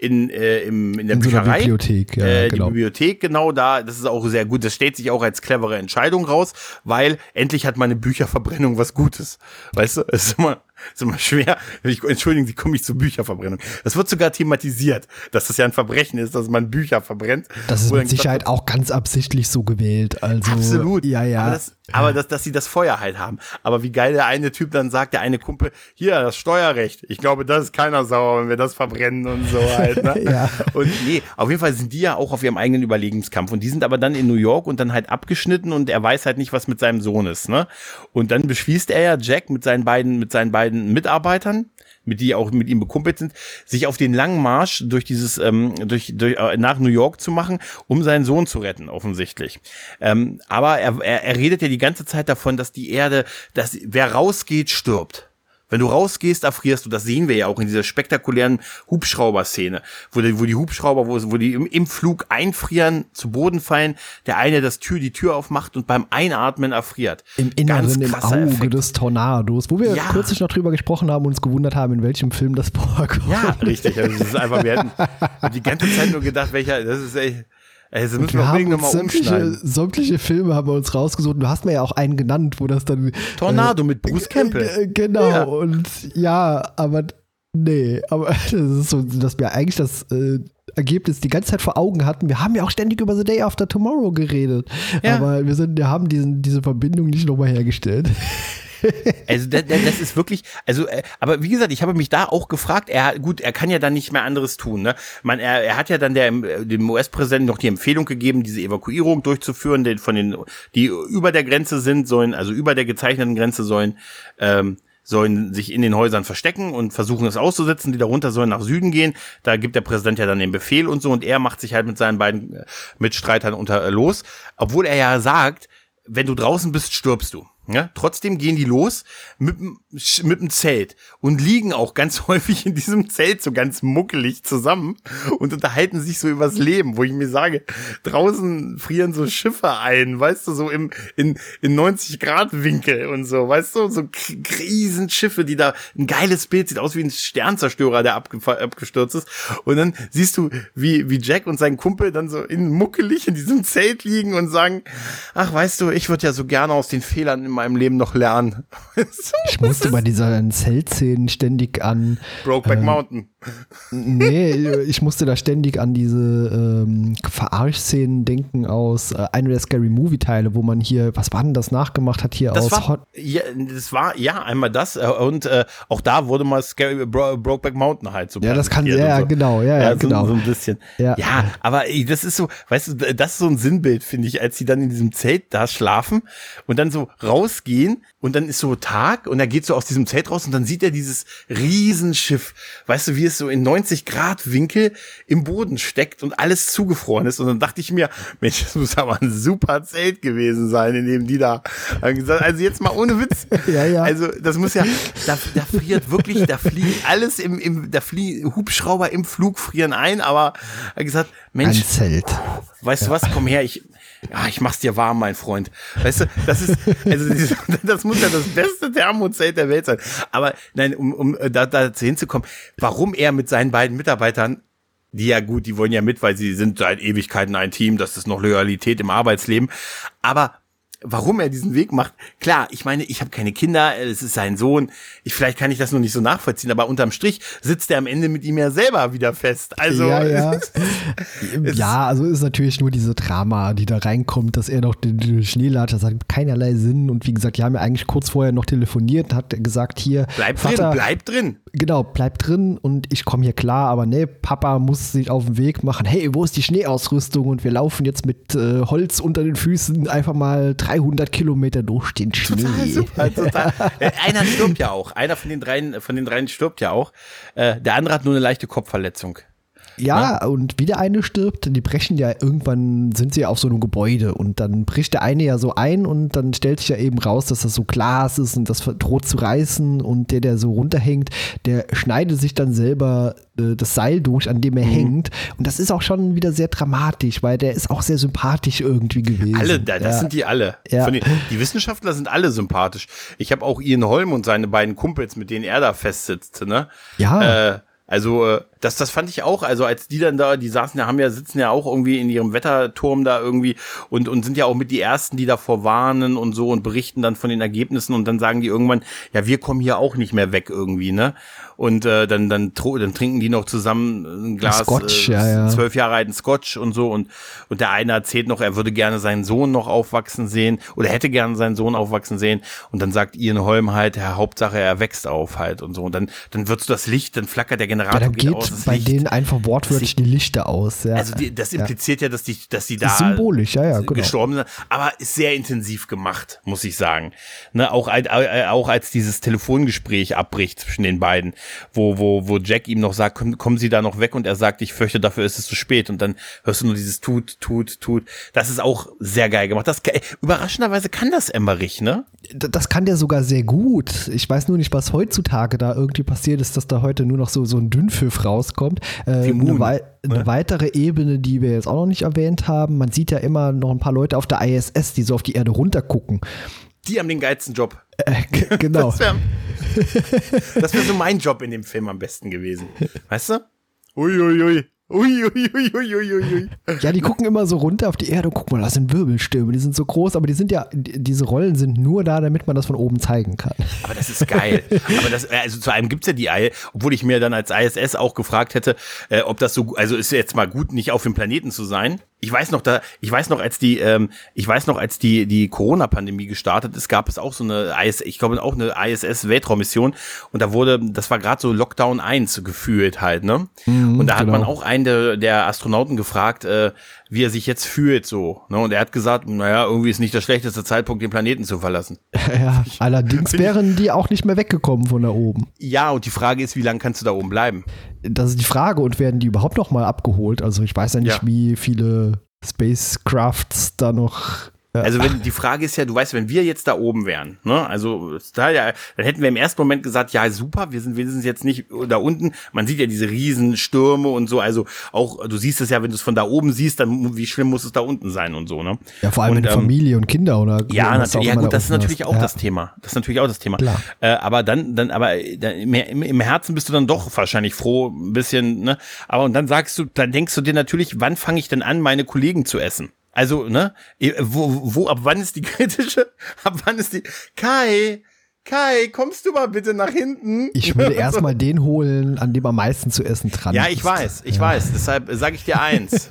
in, äh, im, in der In so Bücherei. Bibliothek, ja, äh, genau. Die Bibliothek, genau da. Das ist auch sehr gut. Das stellt sich auch als clevere Entscheidung raus, weil endlich hat meine Bücherverbrennung was Gutes. Weißt du, es ist immer, ist immer schwer. Ich, entschuldigen Sie, komme ich zur Bücherverbrennung. Das wird sogar thematisiert, dass das ja ein Verbrechen ist, dass man Bücher verbrennt. Das ist mit Sicherheit auch ganz absichtlich so gewählt. Also, Absolut. Ja, ja. Aber, das, aber das, dass sie das Feuer halt haben. Aber wie geil der eine Typ dann sagt, der eine Kumpel, hier, das Steuerrecht. Ich glaube, das ist keiner sauer, wenn wir das verbrennen und so halt. Ne? [laughs] Ja. Und nee, auf jeden Fall sind die ja auch auf ihrem eigenen Überlebenskampf. Und die sind aber dann in New York und dann halt abgeschnitten und er weiß halt nicht, was mit seinem Sohn ist. Ne? Und dann beschließt er ja, Jack mit seinen beiden, mit seinen beiden Mitarbeitern, mit die auch mit ihm bekumpelt sind, sich auf den langen Marsch durch dieses ähm, durch, durch äh, nach New York zu machen, um seinen Sohn zu retten, offensichtlich. Ähm, aber er, er, er redet ja die ganze Zeit davon, dass die Erde, dass wer rausgeht, stirbt. Wenn du rausgehst, erfrierst du. Das sehen wir ja auch in dieser spektakulären Hubschrauber-Szene, wo die, wo die Hubschrauber, wo, wo die im, im Flug einfrieren, zu Boden fallen, der eine das Tür, die Tür aufmacht und beim Einatmen erfriert. Im Inneren, Ganz im Auge Effekt. des Tornados, wo wir Ja. kürzlich noch drüber gesprochen haben und uns gewundert haben, in welchem Film das vorkommt. Ja, richtig. Also das ist einfach, wir hätten die ganze Zeit nur gedacht, welcher, das ist echt, ey, das müssen wir Wir haben uns sämtliche, sämtliche Filme haben wir uns rausgesucht. Du hast mir ja auch einen genannt, wo das dann Tornado mit Bruce Campbell. Äh, genau. Ja. Und ja, aber Nee, aber [laughs] das ist so, dass wir eigentlich das äh, Ergebnis die ganze Zeit vor Augen hatten. Wir haben ja auch ständig über The Day After Tomorrow geredet. Ja. Aber wir, sind, wir haben diesen, diese Verbindung nicht nochmal hergestellt. Also das, das ist wirklich, also, äh, aber wie gesagt, ich habe mich da auch gefragt, er, gut, er kann ja dann nicht mehr anderes tun, ne? Man, er, er hat ja dann der, dem US-Präsidenten noch die Empfehlung gegeben, diese Evakuierung durchzuführen, den, von den, die über der Grenze sind, sollen, also über der gezeichneten Grenze sollen, ähm, sollen sich in den Häusern verstecken und versuchen es auszusetzen. Die darunter sollen nach Süden gehen. Da gibt der Präsident ja dann den Befehl und so und er macht sich halt mit seinen beiden äh, Mitstreitern unter äh, los, obwohl er ja sagt, wenn du draußen bist, stirbst du. Ja, trotzdem gehen die los mit, mit dem Zelt und liegen auch ganz [laughs] häufig in diesem Zelt so ganz muckelig zusammen und unterhalten sich so übers Leben, wo ich mir sage, draußen frieren so Schiffe ein, weißt du, so im, in, in 90 Grad Winkel und so, weißt du, so riesen Schiffe, die da, ein geiles Bild, sieht aus wie ein Sternzerstörer, der abgestürzt ist und dann siehst du, wie, wie Jack und sein Kumpel dann so in muckelig in diesem Zelt liegen und sagen, ach, weißt du, ich würde ja so gerne aus den Fehlern in meinem Leben noch lernen. [laughs] ich musste bei dieser Zeltszenen ständig an Brokeback äh, Mountain. Nee, ich musste da ständig an diese ähm, Verarschszenen denken aus äh, einer der Scary Movie Teile, wo man hier, was war denn das nachgemacht hat hier das aus war, Hot ja, das war ja einmal das äh, und äh, auch da wurde mal Scary Bro, Brokeback Mountain halt so. Ja, das kann ja, so. genau, ja, ja, ja genau. So, so ein bisschen. Ja. ja, aber ey, das ist so, weißt du, das ist so ein Sinnbild, finde ich, als sie dann in diesem Zelt da schlafen und dann so rausgehen und dann ist so Tag und er geht so aus diesem Zelt raus und dann sieht er dieses Riesenschiff, weißt du, wie es so in 90 Grad Winkel im Boden steckt und alles zugefroren ist. Und dann dachte ich mir, Mensch, das muss aber ein super Zelt gewesen sein, in dem die da gesagt, also jetzt mal ohne Witz. [laughs] ja, ja. Also das muss ja, da, da friert wirklich, da fliegt alles im, im da fliegen Hubschrauber im Flug frieren ein, aber er gesagt, Mensch, ein Zelt. Weißt ja. du was, komm her, ich, ja, ich mach's dir warm, mein Freund. Weißt du, das ist, also [laughs] das muss ja das beste Thermozelt der Welt sein. Aber nein, um, um da, da hinzukommen, warum er mit seinen beiden Mitarbeitern die ja gut, die wollen ja mit, weil sie sind seit Ewigkeiten ein Team, das ist noch Loyalität im Arbeitsleben. Aber warum er diesen Weg macht. Klar, ich meine, ich habe keine Kinder, es ist sein Sohn. Ich, vielleicht kann ich das noch nicht so nachvollziehen, aber unterm Strich sitzt er am Ende mit ihm ja selber wieder fest. Also ja, ja. [laughs] ja, also ist natürlich nur diese Drama, die da reinkommt, dass er noch den, den Schneelatscher das hat keinerlei Sinn. Und wie gesagt, die haben ja eigentlich kurz vorher noch telefoniert, hat gesagt, hier. Bleib Vater, drin, bleib drin. Genau, bleib drin und ich komme hier klar, aber nee, Papa muss sich auf den Weg machen. Hey, wo ist die Schneeausrüstung? Und wir laufen jetzt mit äh, Holz unter den Füßen einfach mal 300 Kilometer durch den Schnee. Total super, [laughs] total. Äh, einer stirbt ja auch. Einer von den dreien, von den dreien stirbt ja auch. Äh, der andere hat nur eine leichte Kopfverletzung. Ja, ja, und wieder eine stirbt, die brechen ja irgendwann, sind sie auf so einem Gebäude und dann bricht der eine ja so ein und dann stellt sich ja eben raus, dass das so Glas ist und das droht zu reißen und der, der so runterhängt, der schneidet sich dann selber äh, das Seil durch, an dem er mhm. hängt und das ist auch schon wieder sehr dramatisch, weil der ist auch sehr sympathisch irgendwie gewesen. Alle, das ja. sind die alle. Ja. Den, die Wissenschaftler sind alle sympathisch. Ich habe auch Ian Holm und seine beiden Kumpels, mit denen er da festsitzt, ne? Ja. Äh, also äh, das, das fand ich auch, also als die dann da, die saßen ja, haben ja, sitzen ja auch irgendwie in ihrem Wetterturm da irgendwie und, und sind ja auch mit die Ersten, die davor warnen und so und berichten dann von den Ergebnissen und dann sagen die irgendwann, ja, wir kommen hier auch nicht mehr weg irgendwie, ne? Und äh, dann, dann, dann trinken die noch zusammen ein Glas Scotch, äh, ja, ja. zwölf Jahre alten Scotch und so und, und der eine erzählt noch, er würde gerne seinen Sohn noch aufwachsen sehen oder hätte gerne seinen Sohn aufwachsen sehen und dann sagt Ian Holm halt, Herr Hauptsache er wächst auf halt und so und dann, dann wird so das Licht, dann flackert der Generator ja, dann geht, aus, bei Licht, denen einfach wortwörtlich die Lichter aus. Ja. Also die, das impliziert ja. dass die, dass die da symbolisch, ja, ja, genau. gestorben sind, aber ist sehr intensiv gemacht, muss ich sagen. Ne, auch, auch als dieses Telefongespräch abbricht zwischen den beiden, wo, wo, wo Jack ihm noch sagt, kommen, kommen Sie da noch weg und er sagt, ich fürchte, dafür ist es zu spät und dann hörst du nur dieses tut, tut, tut. Das ist auch sehr geil gemacht. Das überraschenderweise kann das Emmerich, ne? Das kann der sogar sehr gut. Ich weiß nur nicht, was heutzutage da irgendwie passiert ist, dass da heute nur noch so, so ein Dünnpfiff rauskommt. Äh, eine, wei eine ne? weitere Ebene, die wir jetzt auch noch nicht erwähnt haben. Man sieht ja immer noch ein paar Leute auf der ISS, die so auf die Erde runtergucken. Die haben den geilsten Job. Äh, genau. Das wäre [laughs] wär so mein Job in dem Film am besten gewesen. Weißt du? Uiuiui. Ui, ui. Ui, ui, ui, ui, ui, ui. Ja, die gucken immer so runter auf die Erde und guck mal, das sind Wirbelstürme, die sind so groß, aber die sind ja, diese Rollen sind nur da, damit man das von oben zeigen kann. Aber das ist geil. aber das, also zu einem gibt's ja die Ei, obwohl ich mir dann als ISS auch gefragt hätte, äh, ob das so, also ist jetzt mal gut, nicht auf dem Planeten zu sein, ich weiß noch, da, ich weiß noch, als die, ähm, ich weiß noch, als die die Corona-Pandemie gestartet ist, gab es auch so eine IS, ich glaube auch eine ISS-Weltraummission und da wurde, das war gerade so Lockdown 1 gefühlt halt, ne? Mhm, und da hat genau. man auch einen der, der Astronauten gefragt, äh, wie er sich jetzt fühlt so. Ne? Und er hat gesagt, naja, irgendwie ist nicht der schlechteste Zeitpunkt, den Planeten zu verlassen. [laughs] Ja, allerdings wären die auch nicht mehr weggekommen von da oben. Ja, und die Frage ist, wie lange kannst du da oben bleiben? Das ist die Frage. Und werden die überhaupt noch mal abgeholt? Also ich weiß ja nicht, ja. wie viele Spacecrafts da noch also wenn die Frage ist ja, du weißt, wenn wir jetzt da oben wären, ne, also da ja, dann hätten wir im ersten Moment gesagt, ja super, wir sind wenigstens jetzt nicht da unten. Man sieht ja diese riesen Stürme und so, also auch du siehst es ja, wenn du es von da oben siehst, dann wie schlimm muss es da unten sein und so, ne? Ja, vor allem und, mit ähm, Familie und Kinder oder ja, natürlich, ja gut, das ist natürlich auch ja. das Thema. Das ist natürlich auch das Thema. Klar. Äh, aber dann, dann, aber dann, im, im Herzen bist du dann doch wahrscheinlich froh, ein bisschen, ne? Aber und dann sagst du, dann denkst du dir natürlich, wann fange ich denn an, meine Kollegen zu essen? Also, ne? Wo, wo, ab wann ist die kritische? [laughs] Ab wann ist die. Kai, Kai, kommst du mal bitte nach hinten? Ich würde [laughs] erstmal den holen, an dem am meisten zu essen dran Ja, ich ist. weiß, ich ja. weiß. Deshalb sage ich dir eins.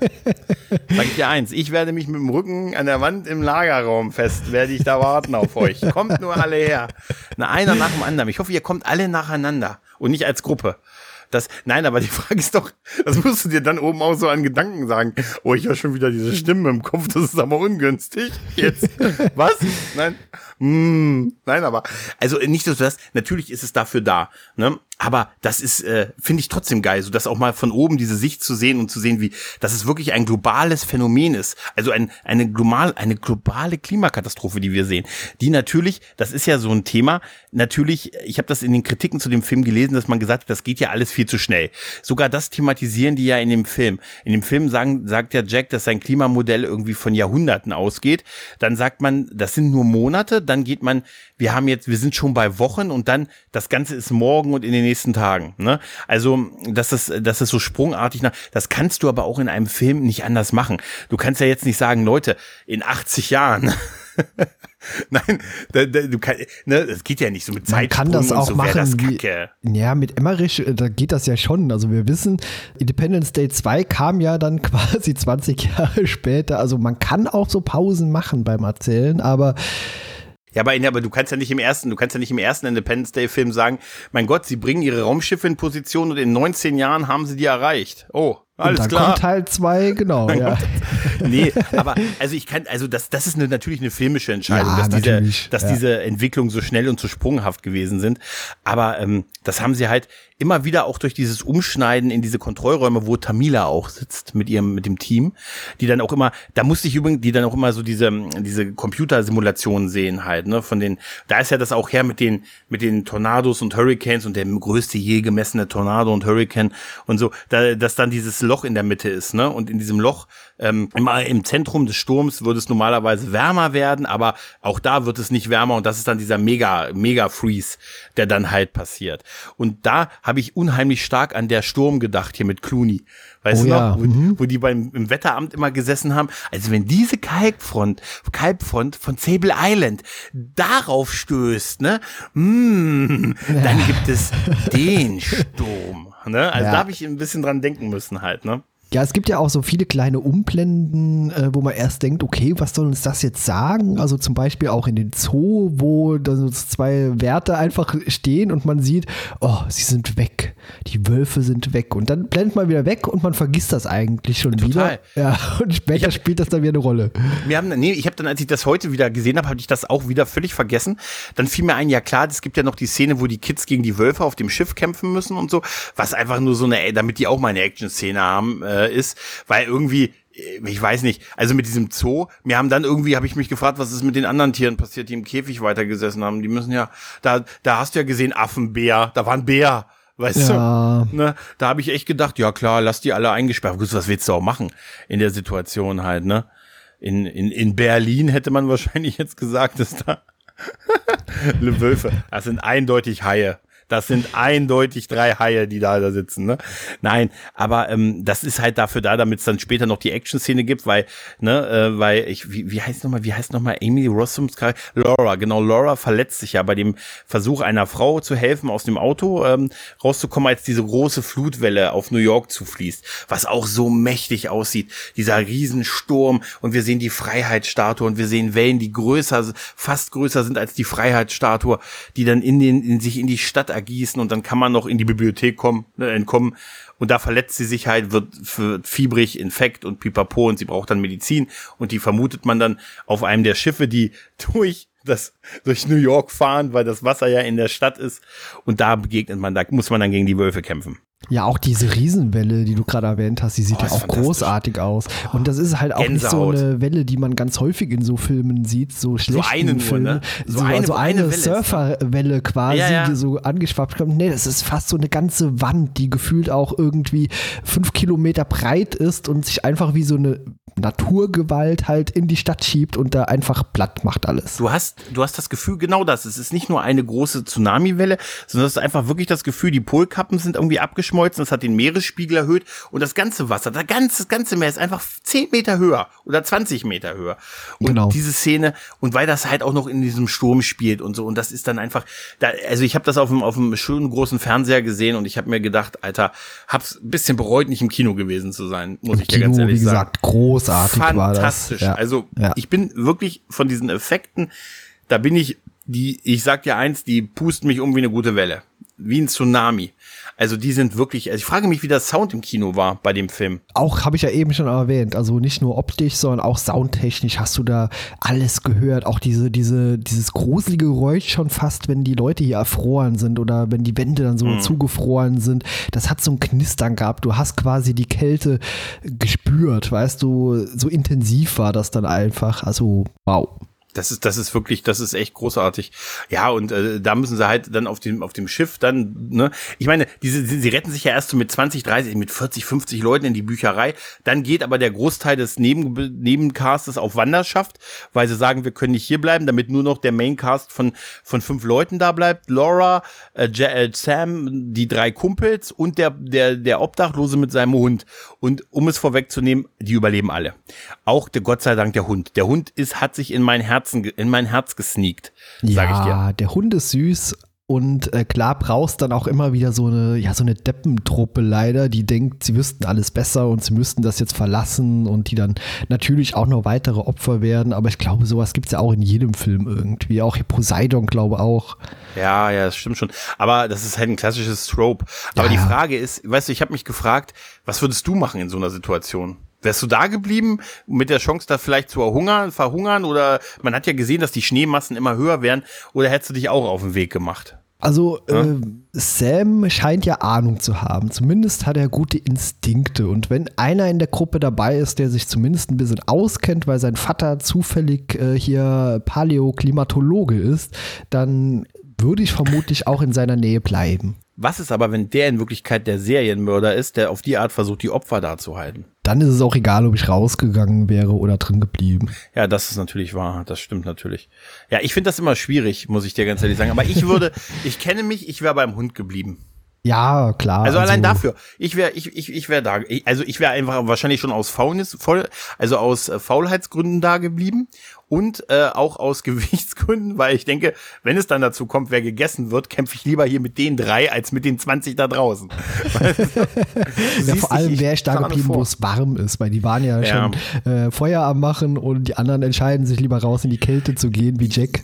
[laughs] sag ich dir eins. Ich werde mich mit dem Rücken an der Wand im Lagerraum fest, werde ich da warten auf euch. Kommt nur alle her. Na, einer nach dem anderen. Ich hoffe, ihr kommt alle nacheinander und nicht als Gruppe. Das, nein, aber die [laughs] Frage ist doch, das musst du dir dann oben auch so an Gedanken sagen. Oh, ich höre schon wieder diese Stimme im Kopf, das ist aber ungünstig. Jetzt. [laughs] Was? Nein. Mm, nein, aber, also nicht so das, natürlich ist es dafür da, ne? Aber das ist, äh, finde ich trotzdem geil, so dass auch mal von oben diese Sicht zu sehen und zu sehen, wie, dass es wirklich ein globales Phänomen ist. Also ein, eine global, eine globale Klimakatastrophe, die wir sehen. Die natürlich, das ist ja so ein Thema, natürlich, ich habe das in den Kritiken zu dem Film gelesen, dass man gesagt hat, das geht ja alles viel zu schnell. Sogar das thematisieren die ja in dem Film. In dem Film sagen, sagt ja Jack, dass sein Klimamodell irgendwie von Jahrhunderten ausgeht. Dann sagt man, das sind nur Monate, dann geht man, wir haben jetzt, wir sind schon bei Wochen und dann, das Ganze ist morgen und in den nächsten Tagen. Ne? Also, das ist, das so sprungartig. Nach, das kannst du aber auch in einem Film nicht anders machen. Du kannst ja jetzt nicht sagen, Leute, in 80 Jahren. [laughs] Nein, da, da, du kann, ne, das geht ja nicht so mit Zeit. Man kann das auch so, machen. Wie, ja, mit Emmerich, da geht das ja schon. Also wir wissen, Independence Day 2 kam ja dann [laughs] quasi 20 Jahre später. Also man kann auch so Pausen machen beim Erzählen, aber ja, aber, aber du kannst ja nicht im ersten, du kannst ja nicht im ersten Independence Day Film sagen, mein Gott, sie bringen ihre Raumschiffe in Position und in 19 Jahren haben sie die erreicht. Oh, alles und dann klar. Kommt Teil 2, genau. ja. nee, aber also ich kann, also das, das ist eine, natürlich eine filmische Entscheidung, ja, dass, diese, dass ja. diese Entwicklungen so schnell und so sprunghaft gewesen sind. Aber ähm, das haben sie halt immer wieder auch durch dieses Umschneiden in diese Kontrollräume, wo Tamila auch sitzt mit ihrem, mit dem Team, die dann auch immer, da musste ich übrigens, die dann auch immer so diese, diese Computersimulationen sehen halt, ne, von den, da ist ja das auch her mit den, mit den Tornados und Hurricanes und der größte je gemessene Tornado und Hurricane und so, da, dass dann dieses Loch in der Mitte ist, ne, und in diesem Loch, ähm, immer im Zentrum des Sturms würde es normalerweise wärmer werden, aber auch da wird es nicht wärmer und das ist dann dieser mega, mega Freeze, der dann halt passiert. Und da habe ich unheimlich stark an der Sturm gedacht hier mit Clooney. Weißt oh, du noch, ja. wo, mhm. wo, die beim im Wetteramt immer gesessen haben. Also wenn diese Kalkfront, Kalkfront von Sable Island darauf stößt, ne, mm, dann gibt es [laughs] den Sturm. Ne? Also ja. da habe ich ein bisschen dran denken müssen halt, ne? Ja, es gibt ja auch so viele kleine Umblenden, äh, wo man erst denkt, okay, was soll uns das jetzt sagen? Also zum Beispiel auch in den Zoo, wo da so zwei Werte einfach stehen und man sieht, oh, sie sind weg. Die Wölfe sind weg. Und dann blendet man wieder weg und man vergisst das eigentlich schon Total. wieder. Ja, und später hab, spielt das dann wieder eine Rolle. Wir haben, nee, ich habe dann, als ich das heute wieder gesehen habe, habe ich das auch wieder völlig vergessen. Dann fiel mir ein, ja klar, es gibt ja noch die Szene, wo die Kids gegen die Wölfe auf dem Schiff kämpfen müssen und so, was einfach nur so eine, damit die auch mal eine Action-Szene haben, äh, äh, ist, weil irgendwie äh, ich weiß nicht, also mit diesem Zoo, mir haben dann irgendwie, habe ich mich gefragt, was ist mit den anderen Tieren passiert, die im Käfig weitergesessen haben. Die müssen ja, da, da hast du ja gesehen, Affenbär, da war ein Bär. Weißt ja. du? Ne? Da habe ich echt gedacht, ja klar, lass die alle eingesperrt. Gut, was willst du auch machen in der Situation halt, ne? In, in, in Berlin hätte man wahrscheinlich jetzt gesagt, dass da [laughs] Le Wölfe, das sind eindeutig Haie. Das sind eindeutig drei Haie, die da, da sitzen. Ne? Nein, aber ähm, das ist halt dafür da, damit es dann später noch die Action-Szene gibt, weil, ne, äh, weil ich, wie, wie heißt nochmal, wie heißt nochmal Amy Rossums Charakter? Laura, genau, Laura verletzt sich ja bei dem Versuch einer Frau zu helfen, aus dem Auto ähm, rauszukommen, als diese große Flutwelle auf New York zufließt, was auch so mächtig aussieht. Dieser Riesensturm und wir sehen die Freiheitsstatue und wir sehen Wellen, die größer, fast größer sind als die Freiheitsstatue, die dann in den, in sich in die Stadt ergießen und dann kann man noch in die Bibliothek kommen, ne, entkommen. Und da verletzt sie sich halt, wird, wird fiebrig, infekt und pipapo und sie braucht dann Medizin und die vermutet man dann auf einem der Schiffe, die [laughs] durch das durch New York fahren, weil das Wasser ja in der Stadt ist und da begegnet man, da muss man dann gegen die Wölfe kämpfen. Ja, auch diese Riesenwelle, die du gerade erwähnt hast, die sieht oh, ja auch großartig aus. Und das ist halt auch Gänsehaut. nicht so eine Welle, die man ganz häufig in so Filmen sieht, so schlechten so eine Filmen. Nur, ne? So, so eine, so eine, eine Surferwelle quasi, ja, ja. die so angeschwappt kommt. Nee, das ist fast so eine ganze Wand, die gefühlt auch irgendwie fünf Kilometer breit ist und sich einfach wie so eine Naturgewalt halt in die Stadt schiebt und da einfach platt macht alles. Du hast, du hast das Gefühl, genau das. Es ist nicht nur eine große Tsunamiwelle, sondern es ist einfach wirklich das Gefühl, die Polkappen sind irgendwie abgeschlossen geschmolzen, das hat den Meeresspiegel erhöht und das ganze Wasser, das ganze, das ganze Meer ist einfach 10 Meter höher oder 20 Meter höher. Und genau. diese Szene, und weil das halt auch noch in diesem Sturm spielt und so, und das ist dann einfach, da, also ich habe das auf einem, auf einem schönen großen Fernseher gesehen und ich habe mir gedacht, Alter, hab's ein bisschen bereut, nicht im Kino gewesen zu sein, muss Im ich dir ganz ehrlich wie gesagt, sagen. großartig war das. Fantastisch. Ja. Also ja. ich bin wirklich von diesen Effekten, da bin ich, die, ich sag dir eins, die pusten mich um wie eine gute Welle. Wie ein Tsunami. Also die sind wirklich, also ich frage mich, wie der Sound im Kino war bei dem Film. Auch habe ich ja eben schon erwähnt, also nicht nur optisch, sondern auch soundtechnisch hast du da alles gehört. Auch diese, diese, dieses gruselige Geräusch schon fast, wenn die Leute hier erfroren sind oder wenn die Wände dann so mhm. zugefroren sind. Das hat so ein Knistern gehabt. Du hast quasi die Kälte gespürt, weißt du, so intensiv war das dann einfach. Also, wow. Das ist, das ist wirklich, das ist echt großartig. Ja, und äh, da müssen sie halt dann auf dem, auf dem Schiff dann, ne, ich meine, diese, sie, retten sich ja erst so mit 20, 30, mit 40, 50 Leuten in die Bücherei. Dann geht aber der Großteil des Neben, Nebencastes auf Wanderschaft, weil sie sagen, wir können nicht hier bleiben, damit nur noch der Maincast von, von fünf Leuten da bleibt. Laura, äh, äh, Sam, die drei Kumpels und der, der, der Obdachlose mit seinem Hund. Und um es vorwegzunehmen, die überleben alle. Auch der Gott sei Dank der Hund. Der Hund ist, hat sich in mein Herz Herzen, in mein Herz gesneakt, sag ich dir. Ja, der Hund ist süß und äh, klar brauchst dann auch immer wieder so eine, ja, so eine Deppentruppe leider, die denkt, sie wüssten alles besser und sie müssten das jetzt verlassen und die dann natürlich auch noch weitere Opfer werden. Aber ich glaube, sowas gibt es ja auch in jedem Film irgendwie. Auch Poseidon, glaube auch. Ja, ja, das stimmt schon. Aber das ist halt ein klassisches Trope. Aber ja. die Frage ist, weißt du, ich habe mich gefragt, was würdest du machen in so einer Situation? Wärst du da geblieben mit der Chance, da vielleicht zu erhungern, verhungern oder man hat ja gesehen, dass die Schneemassen immer höher werden oder hättest du dich auch auf den Weg gemacht? Also ja? äh, Sam scheint ja Ahnung zu haben. Zumindest hat er gute Instinkte. Und wenn einer in der Gruppe dabei ist, der sich zumindest ein bisschen auskennt, weil sein Vater zufällig äh, hier Paläoklimatologe ist, dann würde ich vermutlich auch in seiner Nähe bleiben. Was ist aber, wenn der in Wirklichkeit der Serienmörder ist, der auf die Art versucht, die Opfer da zu halten? Dann ist es auch egal, ob ich rausgegangen wäre oder drin geblieben. Ja, das ist natürlich wahr. Das stimmt natürlich. Ja, ich finde das immer schwierig, muss ich dir ganz ehrlich sagen. Aber ich würde, [laughs] ich kenne mich, ich wäre beim Hund geblieben. Ja, klar. Also, also allein dafür. Ich wäre, ich, ich, ich wäre da. Also ich wäre einfach wahrscheinlich schon aus Faulness, voll, also aus äh, Faulheitsgründen da geblieben und äh, auch aus [laughs] Gewichtsgründen, weil ich denke, wenn es dann dazu kommt, wer gegessen wird, kämpfe ich lieber hier mit den drei als mit den 20 da draußen. [laughs] ja, vor allem wäre ich da geblieben, wo es warm ist, weil die waren ja, ja. schon äh, Feuer am machen und die anderen entscheiden sich lieber raus in die Kälte zu gehen, wie Jack.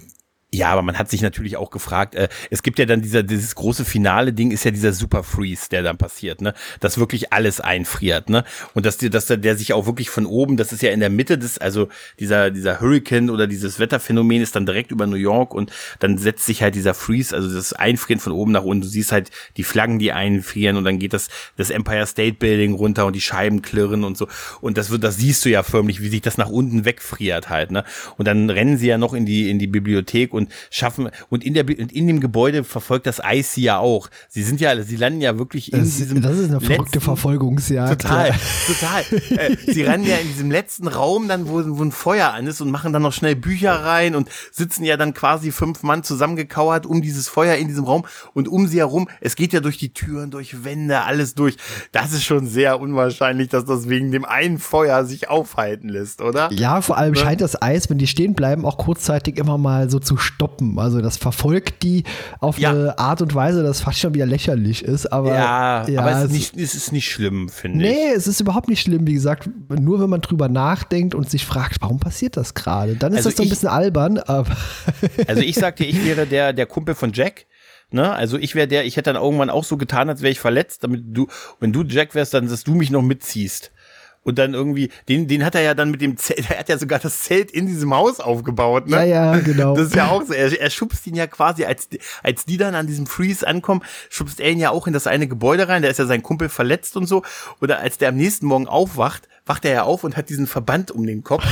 Ja, aber man hat sich natürlich auch gefragt, äh, es gibt ja dann dieser, dieses große finale Ding ist ja dieser Super Freeze, der dann passiert, ne? Dass wirklich alles einfriert, ne? Und dass, dass der, der sich auch wirklich von oben, das ist ja in der Mitte des, also dieser, dieser Hurricane oder dieses Wetterphänomen ist dann direkt über New York und dann setzt sich halt dieser Freeze, also das Einfrieren von oben nach unten. Du siehst halt die Flaggen, die einfrieren und dann geht das, das Empire State Building runter und die Scheiben klirren und so. Und das wird, das siehst du ja förmlich, wie sich das nach unten wegfriert halt, ne? Und dann rennen sie ja noch in die, in die Bibliothek und und schaffen, und in der, in dem Gebäude verfolgt das Eis sie ja auch. Sie sind ja, sie landen ja wirklich in das, diesem. Das ist eine verrückte Verfolgungsjagd. Total, ja. total. äh, sie rennen ja in diesem letzten Raum dann, wo, wo ein Feuer an ist und machen dann noch schnell Bücher rein und sitzen ja dann quasi fünf Mann zusammengekauert um dieses Feuer in diesem Raum und um sie herum. Es geht ja durch die Türen, durch Wände, alles durch. Das ist schon sehr unwahrscheinlich, dass das wegen dem einen Feuer sich aufhalten lässt, oder? Ja, vor allem ja. scheint das Eis, wenn die stehen bleiben, auch kurzzeitig immer mal so zu stoppen. Also das verfolgt die auf ja. eine Art und Weise, das fast schon wieder lächerlich ist. Aber, ja, ja aber es, ist nicht, es ist nicht schlimm, finde nee, ich. Nee, es ist überhaupt nicht schlimm. Wie gesagt, nur wenn man drüber nachdenkt und sich fragt, warum passiert das gerade, dann ist also das so ein bisschen albern. [laughs] also ich sagte, ich wäre der, der Kumpel von Jack. Ne? Also ich wäre der, ich hätte dann irgendwann auch so getan, als wäre ich verletzt, damit du, wenn du Jack wärst, dann dass du mich noch mitziehst und dann irgendwie, den, den hat er ja dann mit dem Zelt, [laughs] er hat ja sogar das Zelt in diesem Haus aufgebaut, ne? Ja, ja, genau. Das ist ja auch so. Er, er schubst ihn ja quasi, als, als die dann an diesem Freeze ankommen, schubst er ihn ja auch in das eine Gebäude rein, da ist ja sein Kumpel verletzt und so. Oder als der am nächsten Morgen aufwacht, wacht er ja auf und hat diesen Verband um den Kopf,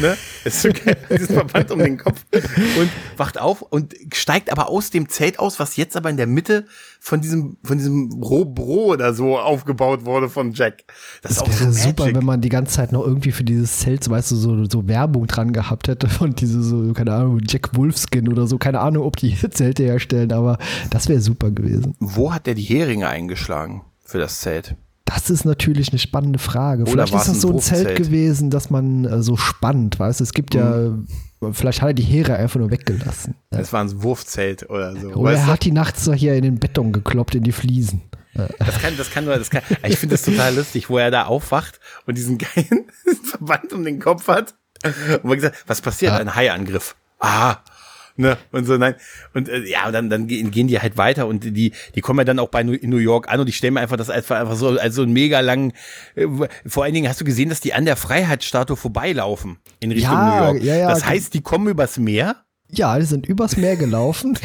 ne? [laughs] Ist so geil, diesen Verband um den Kopf und wacht auf und steigt aber aus dem Zelt aus, was jetzt aber in der Mitte von diesem, von diesem Robro oder so aufgebaut wurde von Jack. Das, das wäre so super, wenn man die ganze Zeit noch irgendwie für dieses Zelt, weißt du, so, so Werbung dran gehabt hätte von diese so, keine Ahnung, Jack Wolfskin oder so. Keine Ahnung, ob die [laughs] Zelte herstellen, aber das wäre super gewesen. Wo hat der die Heringe eingeschlagen für das Zelt? Das ist natürlich eine spannende Frage. Oder vielleicht ist das so ein Zelt gewesen, dass man äh, so spannt, weißt du? Es gibt ja, mhm. vielleicht hat er die Heere einfach nur weggelassen. Das war ein Wurfzelt oder so. Oder er hat die nachts so hier in den Beton gekloppt, in die Fliesen. Das kann, das kann nur, das kann. Ich finde das total lustig, wo er da aufwacht und diesen geilen [laughs] Verband um den Kopf hat. Und man gesagt, was passiert? Ja. Ein Haiangriff. Ah, ne? Und so, nein. Und äh, ja, dann, dann gehen die halt weiter und die, die kommen ja dann auch bei New, in New York an und ich stelle mir einfach das einfach, einfach so als so einen mega langen, äh, vor allen Dingen hast du gesehen, dass die an der Freiheitsstatue vorbeilaufen in Richtung ja, New York. Ja, ja, das heißt, die kommen übers Meer. Ja, die sind übers Meer gelaufen.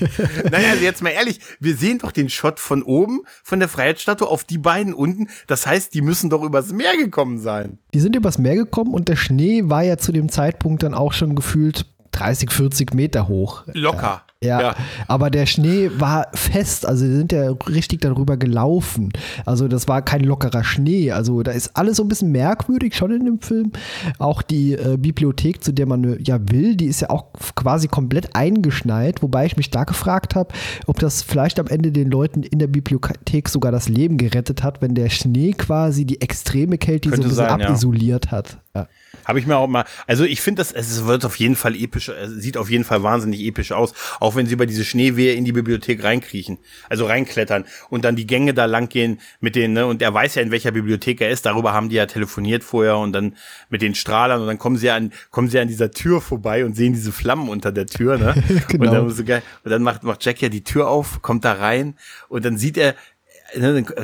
[laughs] naja, also jetzt mal ehrlich, wir sehen doch den Shot von oben, von der Freiheitsstatue auf die beiden unten. Das heißt, die müssen doch übers Meer gekommen sein. Die sind übers Meer gekommen und der Schnee war ja zu dem Zeitpunkt dann auch schon gefühlt 30, 40 Meter hoch. Locker. Ja, ja, aber der Schnee war fest, also sie sind ja richtig darüber gelaufen. Also das war kein lockerer Schnee. Also da ist alles so ein bisschen merkwürdig schon in dem Film. Auch die äh, Bibliothek, zu der man ja will, die ist ja auch quasi komplett eingeschneit, wobei ich mich da gefragt habe, ob das vielleicht am Ende den Leuten in der Bibliothek sogar das Leben gerettet hat, wenn der Schnee quasi die extreme Kälte so ein bisschen sein, abisoliert ja. hat. Ja. Habe ich mir auch mal, also ich finde das, es wird auf jeden Fall episch, es sieht auf jeden Fall wahnsinnig episch aus, auch wenn sie über diese Schneewehe in die Bibliothek reinkriechen, also reinklettern und dann die Gänge da lang gehen mit denen, ne, und er weiß ja, in welcher Bibliothek er ist, darüber haben die ja telefoniert vorher und dann mit den Strahlern und dann kommen sie an, kommen sie an dieser Tür vorbei und sehen diese Flammen unter der Tür, ne, [laughs] genau. und dann, so geil, und dann macht, macht Jack ja die Tür auf, kommt da rein und dann sieht er,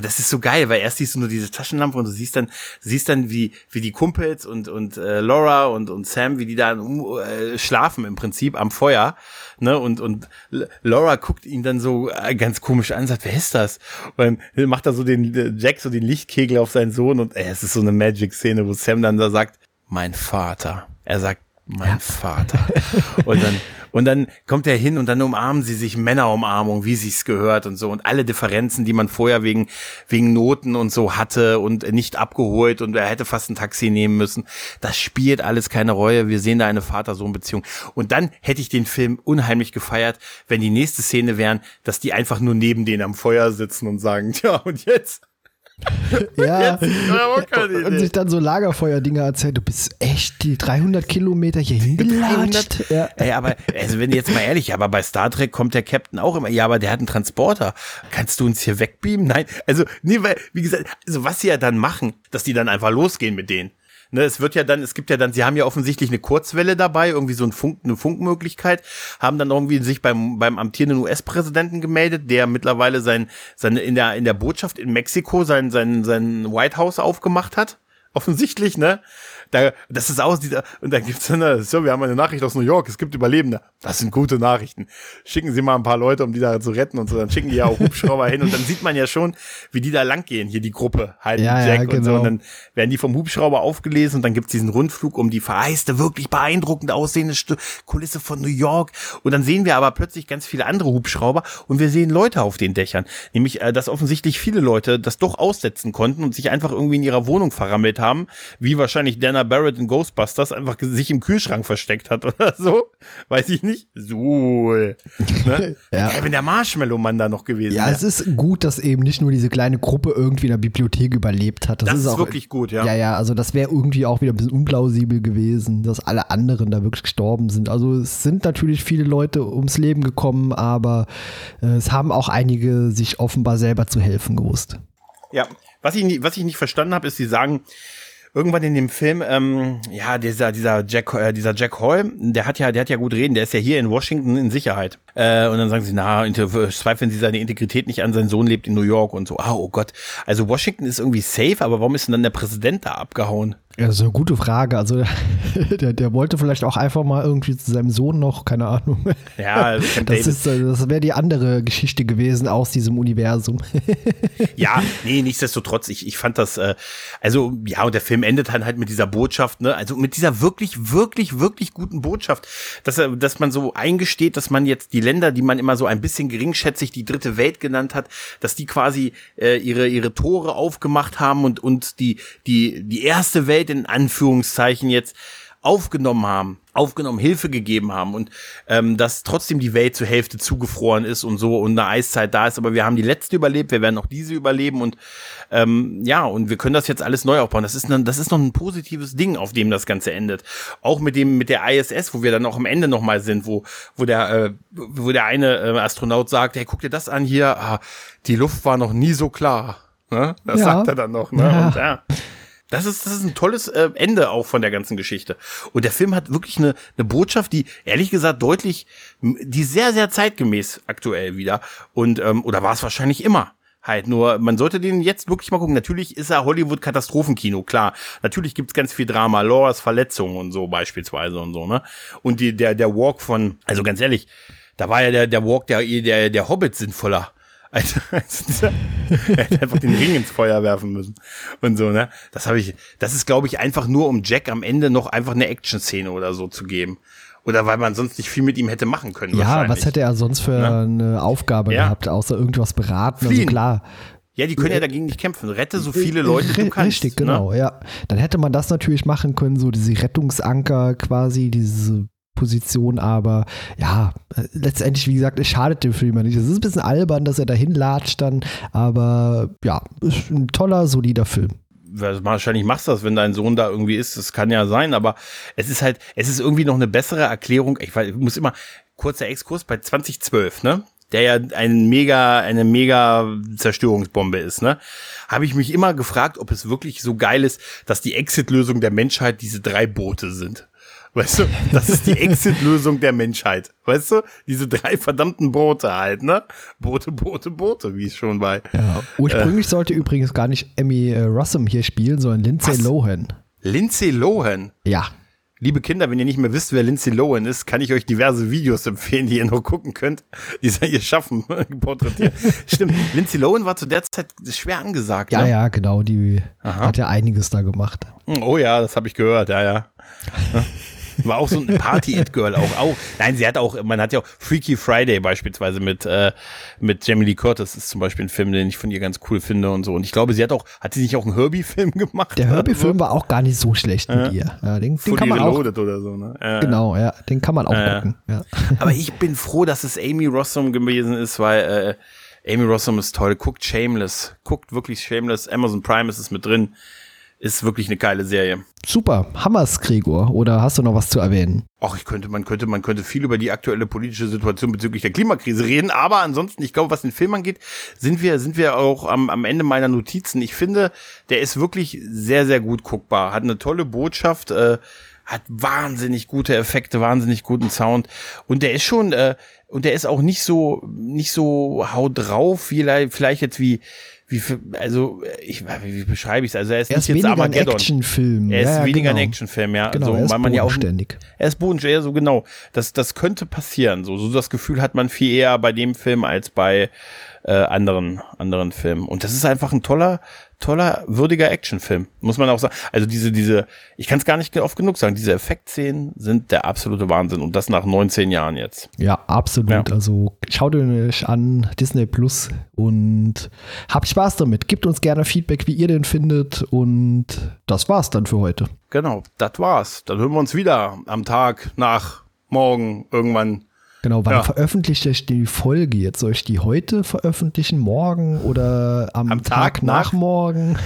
das ist so geil, weil erst siehst du nur diese Taschenlampe und du siehst dann, siehst dann, wie, wie die Kumpels und, und äh, Laura und, und Sam, wie die da äh, schlafen im Prinzip am Feuer. Ne? Und, und Laura guckt ihn dann so äh, ganz komisch an, sagt, wer ist das? Und dann macht er so den äh, Jack so den Lichtkegel auf seinen Sohn und äh, es ist so eine Magic-Szene, wo Sam dann da sagt, mein Vater. Er sagt, mein. Vater. Und dann, [laughs] und dann kommt er hin und dann umarmen sie sich Männerumarmung, wie sich's gehört und so. Und alle Differenzen, die man vorher wegen, wegen Noten und so hatte und nicht abgeholt und er hätte fast ein Taxi nehmen müssen. Das spielt alles keine Rolle. Wir sehen da eine Vater-Sohn-Beziehung. Und dann hätte ich den Film unheimlich gefeiert, wenn die nächste Szene wären, dass die einfach nur neben denen am Feuer sitzen und sagen, [laughs] tja, und jetzt? Ja, [laughs] und sich dann so Lagerfeuer-Dinge erzählt. Du bist echt die 300 Kilometer hier hingelatscht. Ja. Ey, aber, also wenn jetzt mal ehrlich, aber bei Star Trek kommt der Captain auch immer, ja, aber der hat einen Transporter. Kannst du uns hier wegbeamen? Nein, also, nee, weil, wie gesagt, also was sie ja dann machen, dass die dann einfach losgehen mit denen. Ne, es wird ja dann, es gibt ja dann, sie haben ja offensichtlich eine Kurzwelle dabei, irgendwie so ein Funk, eine Funkmöglichkeit, haben dann irgendwie sich beim, beim amtierenden US-Präsidenten gemeldet, der mittlerweile sein, seine, in der, in der Botschaft in Mexiko sein, sein, sein White House aufgemacht hat. Offensichtlich, ne? Da, das ist aus dieser, und dann gibt's dann, so, wir haben eine Nachricht aus New York, es gibt Überlebende. Das sind gute Nachrichten. Schicken Sie mal ein paar Leute, um die da zu retten und so, dann schicken die ja auch [laughs] Hubschrauber hin und dann sieht man ja schon, wie die da langgehen, hier die Gruppe, halt Ja, mit ja, Jack und so. genau. Und dann werden die vom Hubschrauber aufgelesen und dann gibt's diesen Rundflug um die vereiste, wirklich beeindruckend aussehende Stu- Kulisse von New York. Und dann sehen wir aber plötzlich ganz viele andere Hubschrauber und wir sehen Leute auf den Dächern. Nämlich, äh, dass offensichtlich viele Leute das doch aussetzen konnten und sich einfach irgendwie in ihrer Wohnung verrammelt haben, wie wahrscheinlich Dana Barrett in Ghostbusters einfach sich im Kühlschrank versteckt hat oder [laughs] so. Weiß ich nicht. So. Ne? [laughs] Ja. Ey, wenn der Marshmallow-Mann da noch gewesen Ja, wäre. es ist gut, dass eben nicht nur diese kleine Gruppe irgendwie in der Bibliothek überlebt hat. Das ist auch, wirklich gut, ja. Ja, ja, also das wäre irgendwie auch wieder ein bisschen unplausibel gewesen, dass alle anderen da wirklich gestorben sind. Also es sind natürlich viele Leute ums Leben gekommen, aber äh, es haben auch einige sich offenbar selber zu helfen gewusst. Ja, was ich, was ich nicht verstanden habe, ist, sie sagen, irgendwann in dem Film, ähm, ja, dieser, dieser Jack, äh, dieser Jack Hall, der hat ja, der hat ja gut reden, der ist ja hier in Washington in Sicherheit. Äh, und dann sagen sie, na, zweifeln sie seine Integrität nicht an, sein Sohn lebt in New York und so. Ah, oh Gott. Also Washington ist irgendwie safe, aber warum ist denn dann der Präsident da abgehauen? Ja, das ist eine gute Frage. Also [laughs] der, der wollte vielleicht auch einfach mal irgendwie zu seinem Sohn noch, keine Ahnung. Ja, Camp [laughs] Das, ist, äh, das wäre die andere Geschichte gewesen aus diesem Universum. [laughs] Ja, nee, nichtsdestotrotz, ich, ich fand das, äh, also ja, und der Film endet dann halt mit dieser Botschaft, ne, also mit dieser wirklich, wirklich, wirklich guten Botschaft, dass, dass man so eingesteht, dass man jetzt die Länder, die man immer so ein bisschen geringschätzig die dritte Welt genannt hat, dass die quasi äh, ihre, ihre Tore aufgemacht haben und, und die, die, die erste Welt in Anführungszeichen jetzt aufgenommen haben, aufgenommen, Hilfe gegeben haben und ähm, dass trotzdem die Welt zur Hälfte zugefroren ist und so und eine Eiszeit da ist, aber wir haben die letzte überlebt, wir werden auch diese überleben und ähm, ja, und wir können das jetzt alles neu aufbauen. Das ist, ein, das ist noch ein positives Ding, auf dem das Ganze endet. Auch mit dem, mit der ISS, wo wir dann auch am Ende nochmal sind, wo, wo der, äh, wo der eine äh, Astronaut sagt, hey, guck dir das an hier, ah, die Luft war noch nie so klar. Ne? Das Ja. sagt er dann noch, ne? Ja. Und, ja. Das ist, das ist ein tolles äh, Ende auch von der ganzen Geschichte. Und der Film hat wirklich eine, eine Botschaft, die ehrlich gesagt deutlich, die sehr, sehr zeitgemäß aktuell wieder. Und, ähm, oder war es wahrscheinlich immer. Halt nur, man sollte den jetzt wirklich mal gucken. Natürlich ist er Hollywood-Katastrophenkino, klar. Natürlich gibt's ganz viel Drama, Laura's Verletzungen und so beispielsweise und so, ne? Und die, der, der Walk von, also ganz ehrlich, da war ja der, der Walk der, der, der Hobbit sinnvoller. Also, also dieser, [laughs] er hätte einfach den Ring ins Feuer werfen müssen und so, ne? Das habe ich, das ist, glaube ich, einfach nur, um Jack am Ende noch einfach eine Action-Szene oder so zu geben. Oder weil man sonst nicht viel mit ihm hätte machen können. Ja, was hätte er sonst für Ne? eine Aufgabe Ja. gehabt, außer irgendwas beraten? Also Fliehen. klar. Ja, die können ja dagegen nicht kämpfen. Rette so viele Leute du Ri- kannst. Richtig, ne? genau, ja. Dann hätte man das natürlich machen können, so diese Rettungsanker quasi, diese Position, aber ja, äh, letztendlich, wie gesagt, es schadet dem Film ja nicht. Es ist ein bisschen albern, dass er dahin latscht dann, aber ja, ist ein toller, solider Film. wahrscheinlich machst du das, wenn dein Sohn da irgendwie ist. Das kann ja sein, aber es ist halt, es ist irgendwie noch eine bessere Erklärung. Ich, ich muss immer, kurzer Exkurs bei 2012, ne? Der ja ein mega, eine mega Zerstörungsbombe ist, ne? Habe ich mich immer gefragt, ob es wirklich so geil ist, dass die Exit-Lösung der Menschheit diese drei Boote sind. Weißt du, das ist die Exit-Lösung der Menschheit. Weißt du, diese drei verdammten Boote halt, ne? Boote, Boote, Boote, wie es schon bei. Ja. Ursprünglich sollte übrigens gar nicht Emmy äh, Rossum hier spielen, sondern Lindsay Was? Lohan. Lindsay Lohan. Ja, Liebe Kinder, wenn ihr nicht mehr wisst, wer Lindsay Lohan ist, kann ich euch diverse Videos empfehlen, die ihr noch gucken könnt, die sie ihr Schaffen [laughs] porträtieren. Stimmt, Lindsay Lohan war zu der Zeit schwer angesagt. ja, ne? ja, genau, die Aha. hat ja einiges da gemacht. Oh ja, das habe ich gehört, ja, ja. [laughs] Ja. War auch so ein Party-It-Girl auch, auch. Nein, sie hat auch, man hat ja auch Freaky Friday beispielsweise mit, äh, mit Jamie Lee Curtis ist zum Beispiel ein Film, den ich von ihr ganz cool finde und so. Und ich glaube, sie hat auch, hat sie nicht auch einen Herbie-Film gemacht? Der Herbie-Film war auch gar nicht so schlecht mit ihr. Ja, den, den kann man auch, Reloaded oder so, ne? Ja. genau, ja, den kann man auch Ja, ja. gucken. Ja. Aber ich bin froh, dass es Amy Rossum gewesen ist, weil äh, Amy Rossum ist toll. Guckt Shameless. Guckt wirklich Shameless. Amazon Prime ist es mit drin. Ist wirklich eine geile Serie. Super, Hammers, Gregor. Oder hast du noch was zu erwähnen? Ach, ich könnte, man könnte, man könnte viel über die aktuelle politische Situation bezüglich der Klimakrise reden, aber ansonsten, ich glaube, was den Film angeht, sind wir, sind wir auch am, am Ende meiner Notizen. Ich finde, der ist wirklich sehr, sehr gut guckbar. Hat eine tolle Botschaft, äh, hat wahnsinnig gute Effekte, wahnsinnig guten Sound und der ist schon, äh, und der ist auch nicht so, nicht so haut drauf, vielleicht, vielleicht jetzt wie, wie also ich, wie beschreibe ich es? Also er ist Er ist jetzt weniger ein Armageddon. Actionfilm. Er ist Ja, weniger genau. ein Actionfilm, ja. Genau, so, er ist weil man ja auch er ist bodenständig, ja, so genau. Das, das könnte passieren. So, so das Gefühl hat man viel eher bei dem Film als bei äh, anderen, anderen Filmen. Und das ist einfach ein toller, toller, würdiger Actionfilm. Muss man auch sagen. Also diese, diese, ich kann es gar nicht oft genug sagen, diese Effektszenen sind der absolute Wahnsinn. Und das nach 19 Jahren jetzt. Ja, absolut. Ja. Also schaut euch an Disney Plus und habt Spaß damit. Gebt uns gerne Feedback, wie ihr den findet. Und das war's dann für heute. Genau, das war's. Dann hören wir uns wieder am Tag nach morgen irgendwann. Genau, wann Ja. veröffentlicht ihr die Folge jetzt? Soll ich die heute veröffentlichen, morgen oder am, Am Tag, Tag nach, nach? morgen?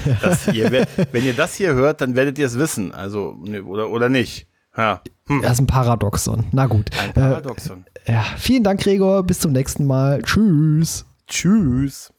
Hier, [laughs] wenn ihr das hier hört, dann werdet ihr es wissen. Also, ne, oder, oder nicht. Ja. Hm. Das ist ein Paradoxon. Na gut. Ein Paradoxon. Äh, ja, vielen Dank, Gregor. Bis zum nächsten Mal. Tschüss. Tschüss.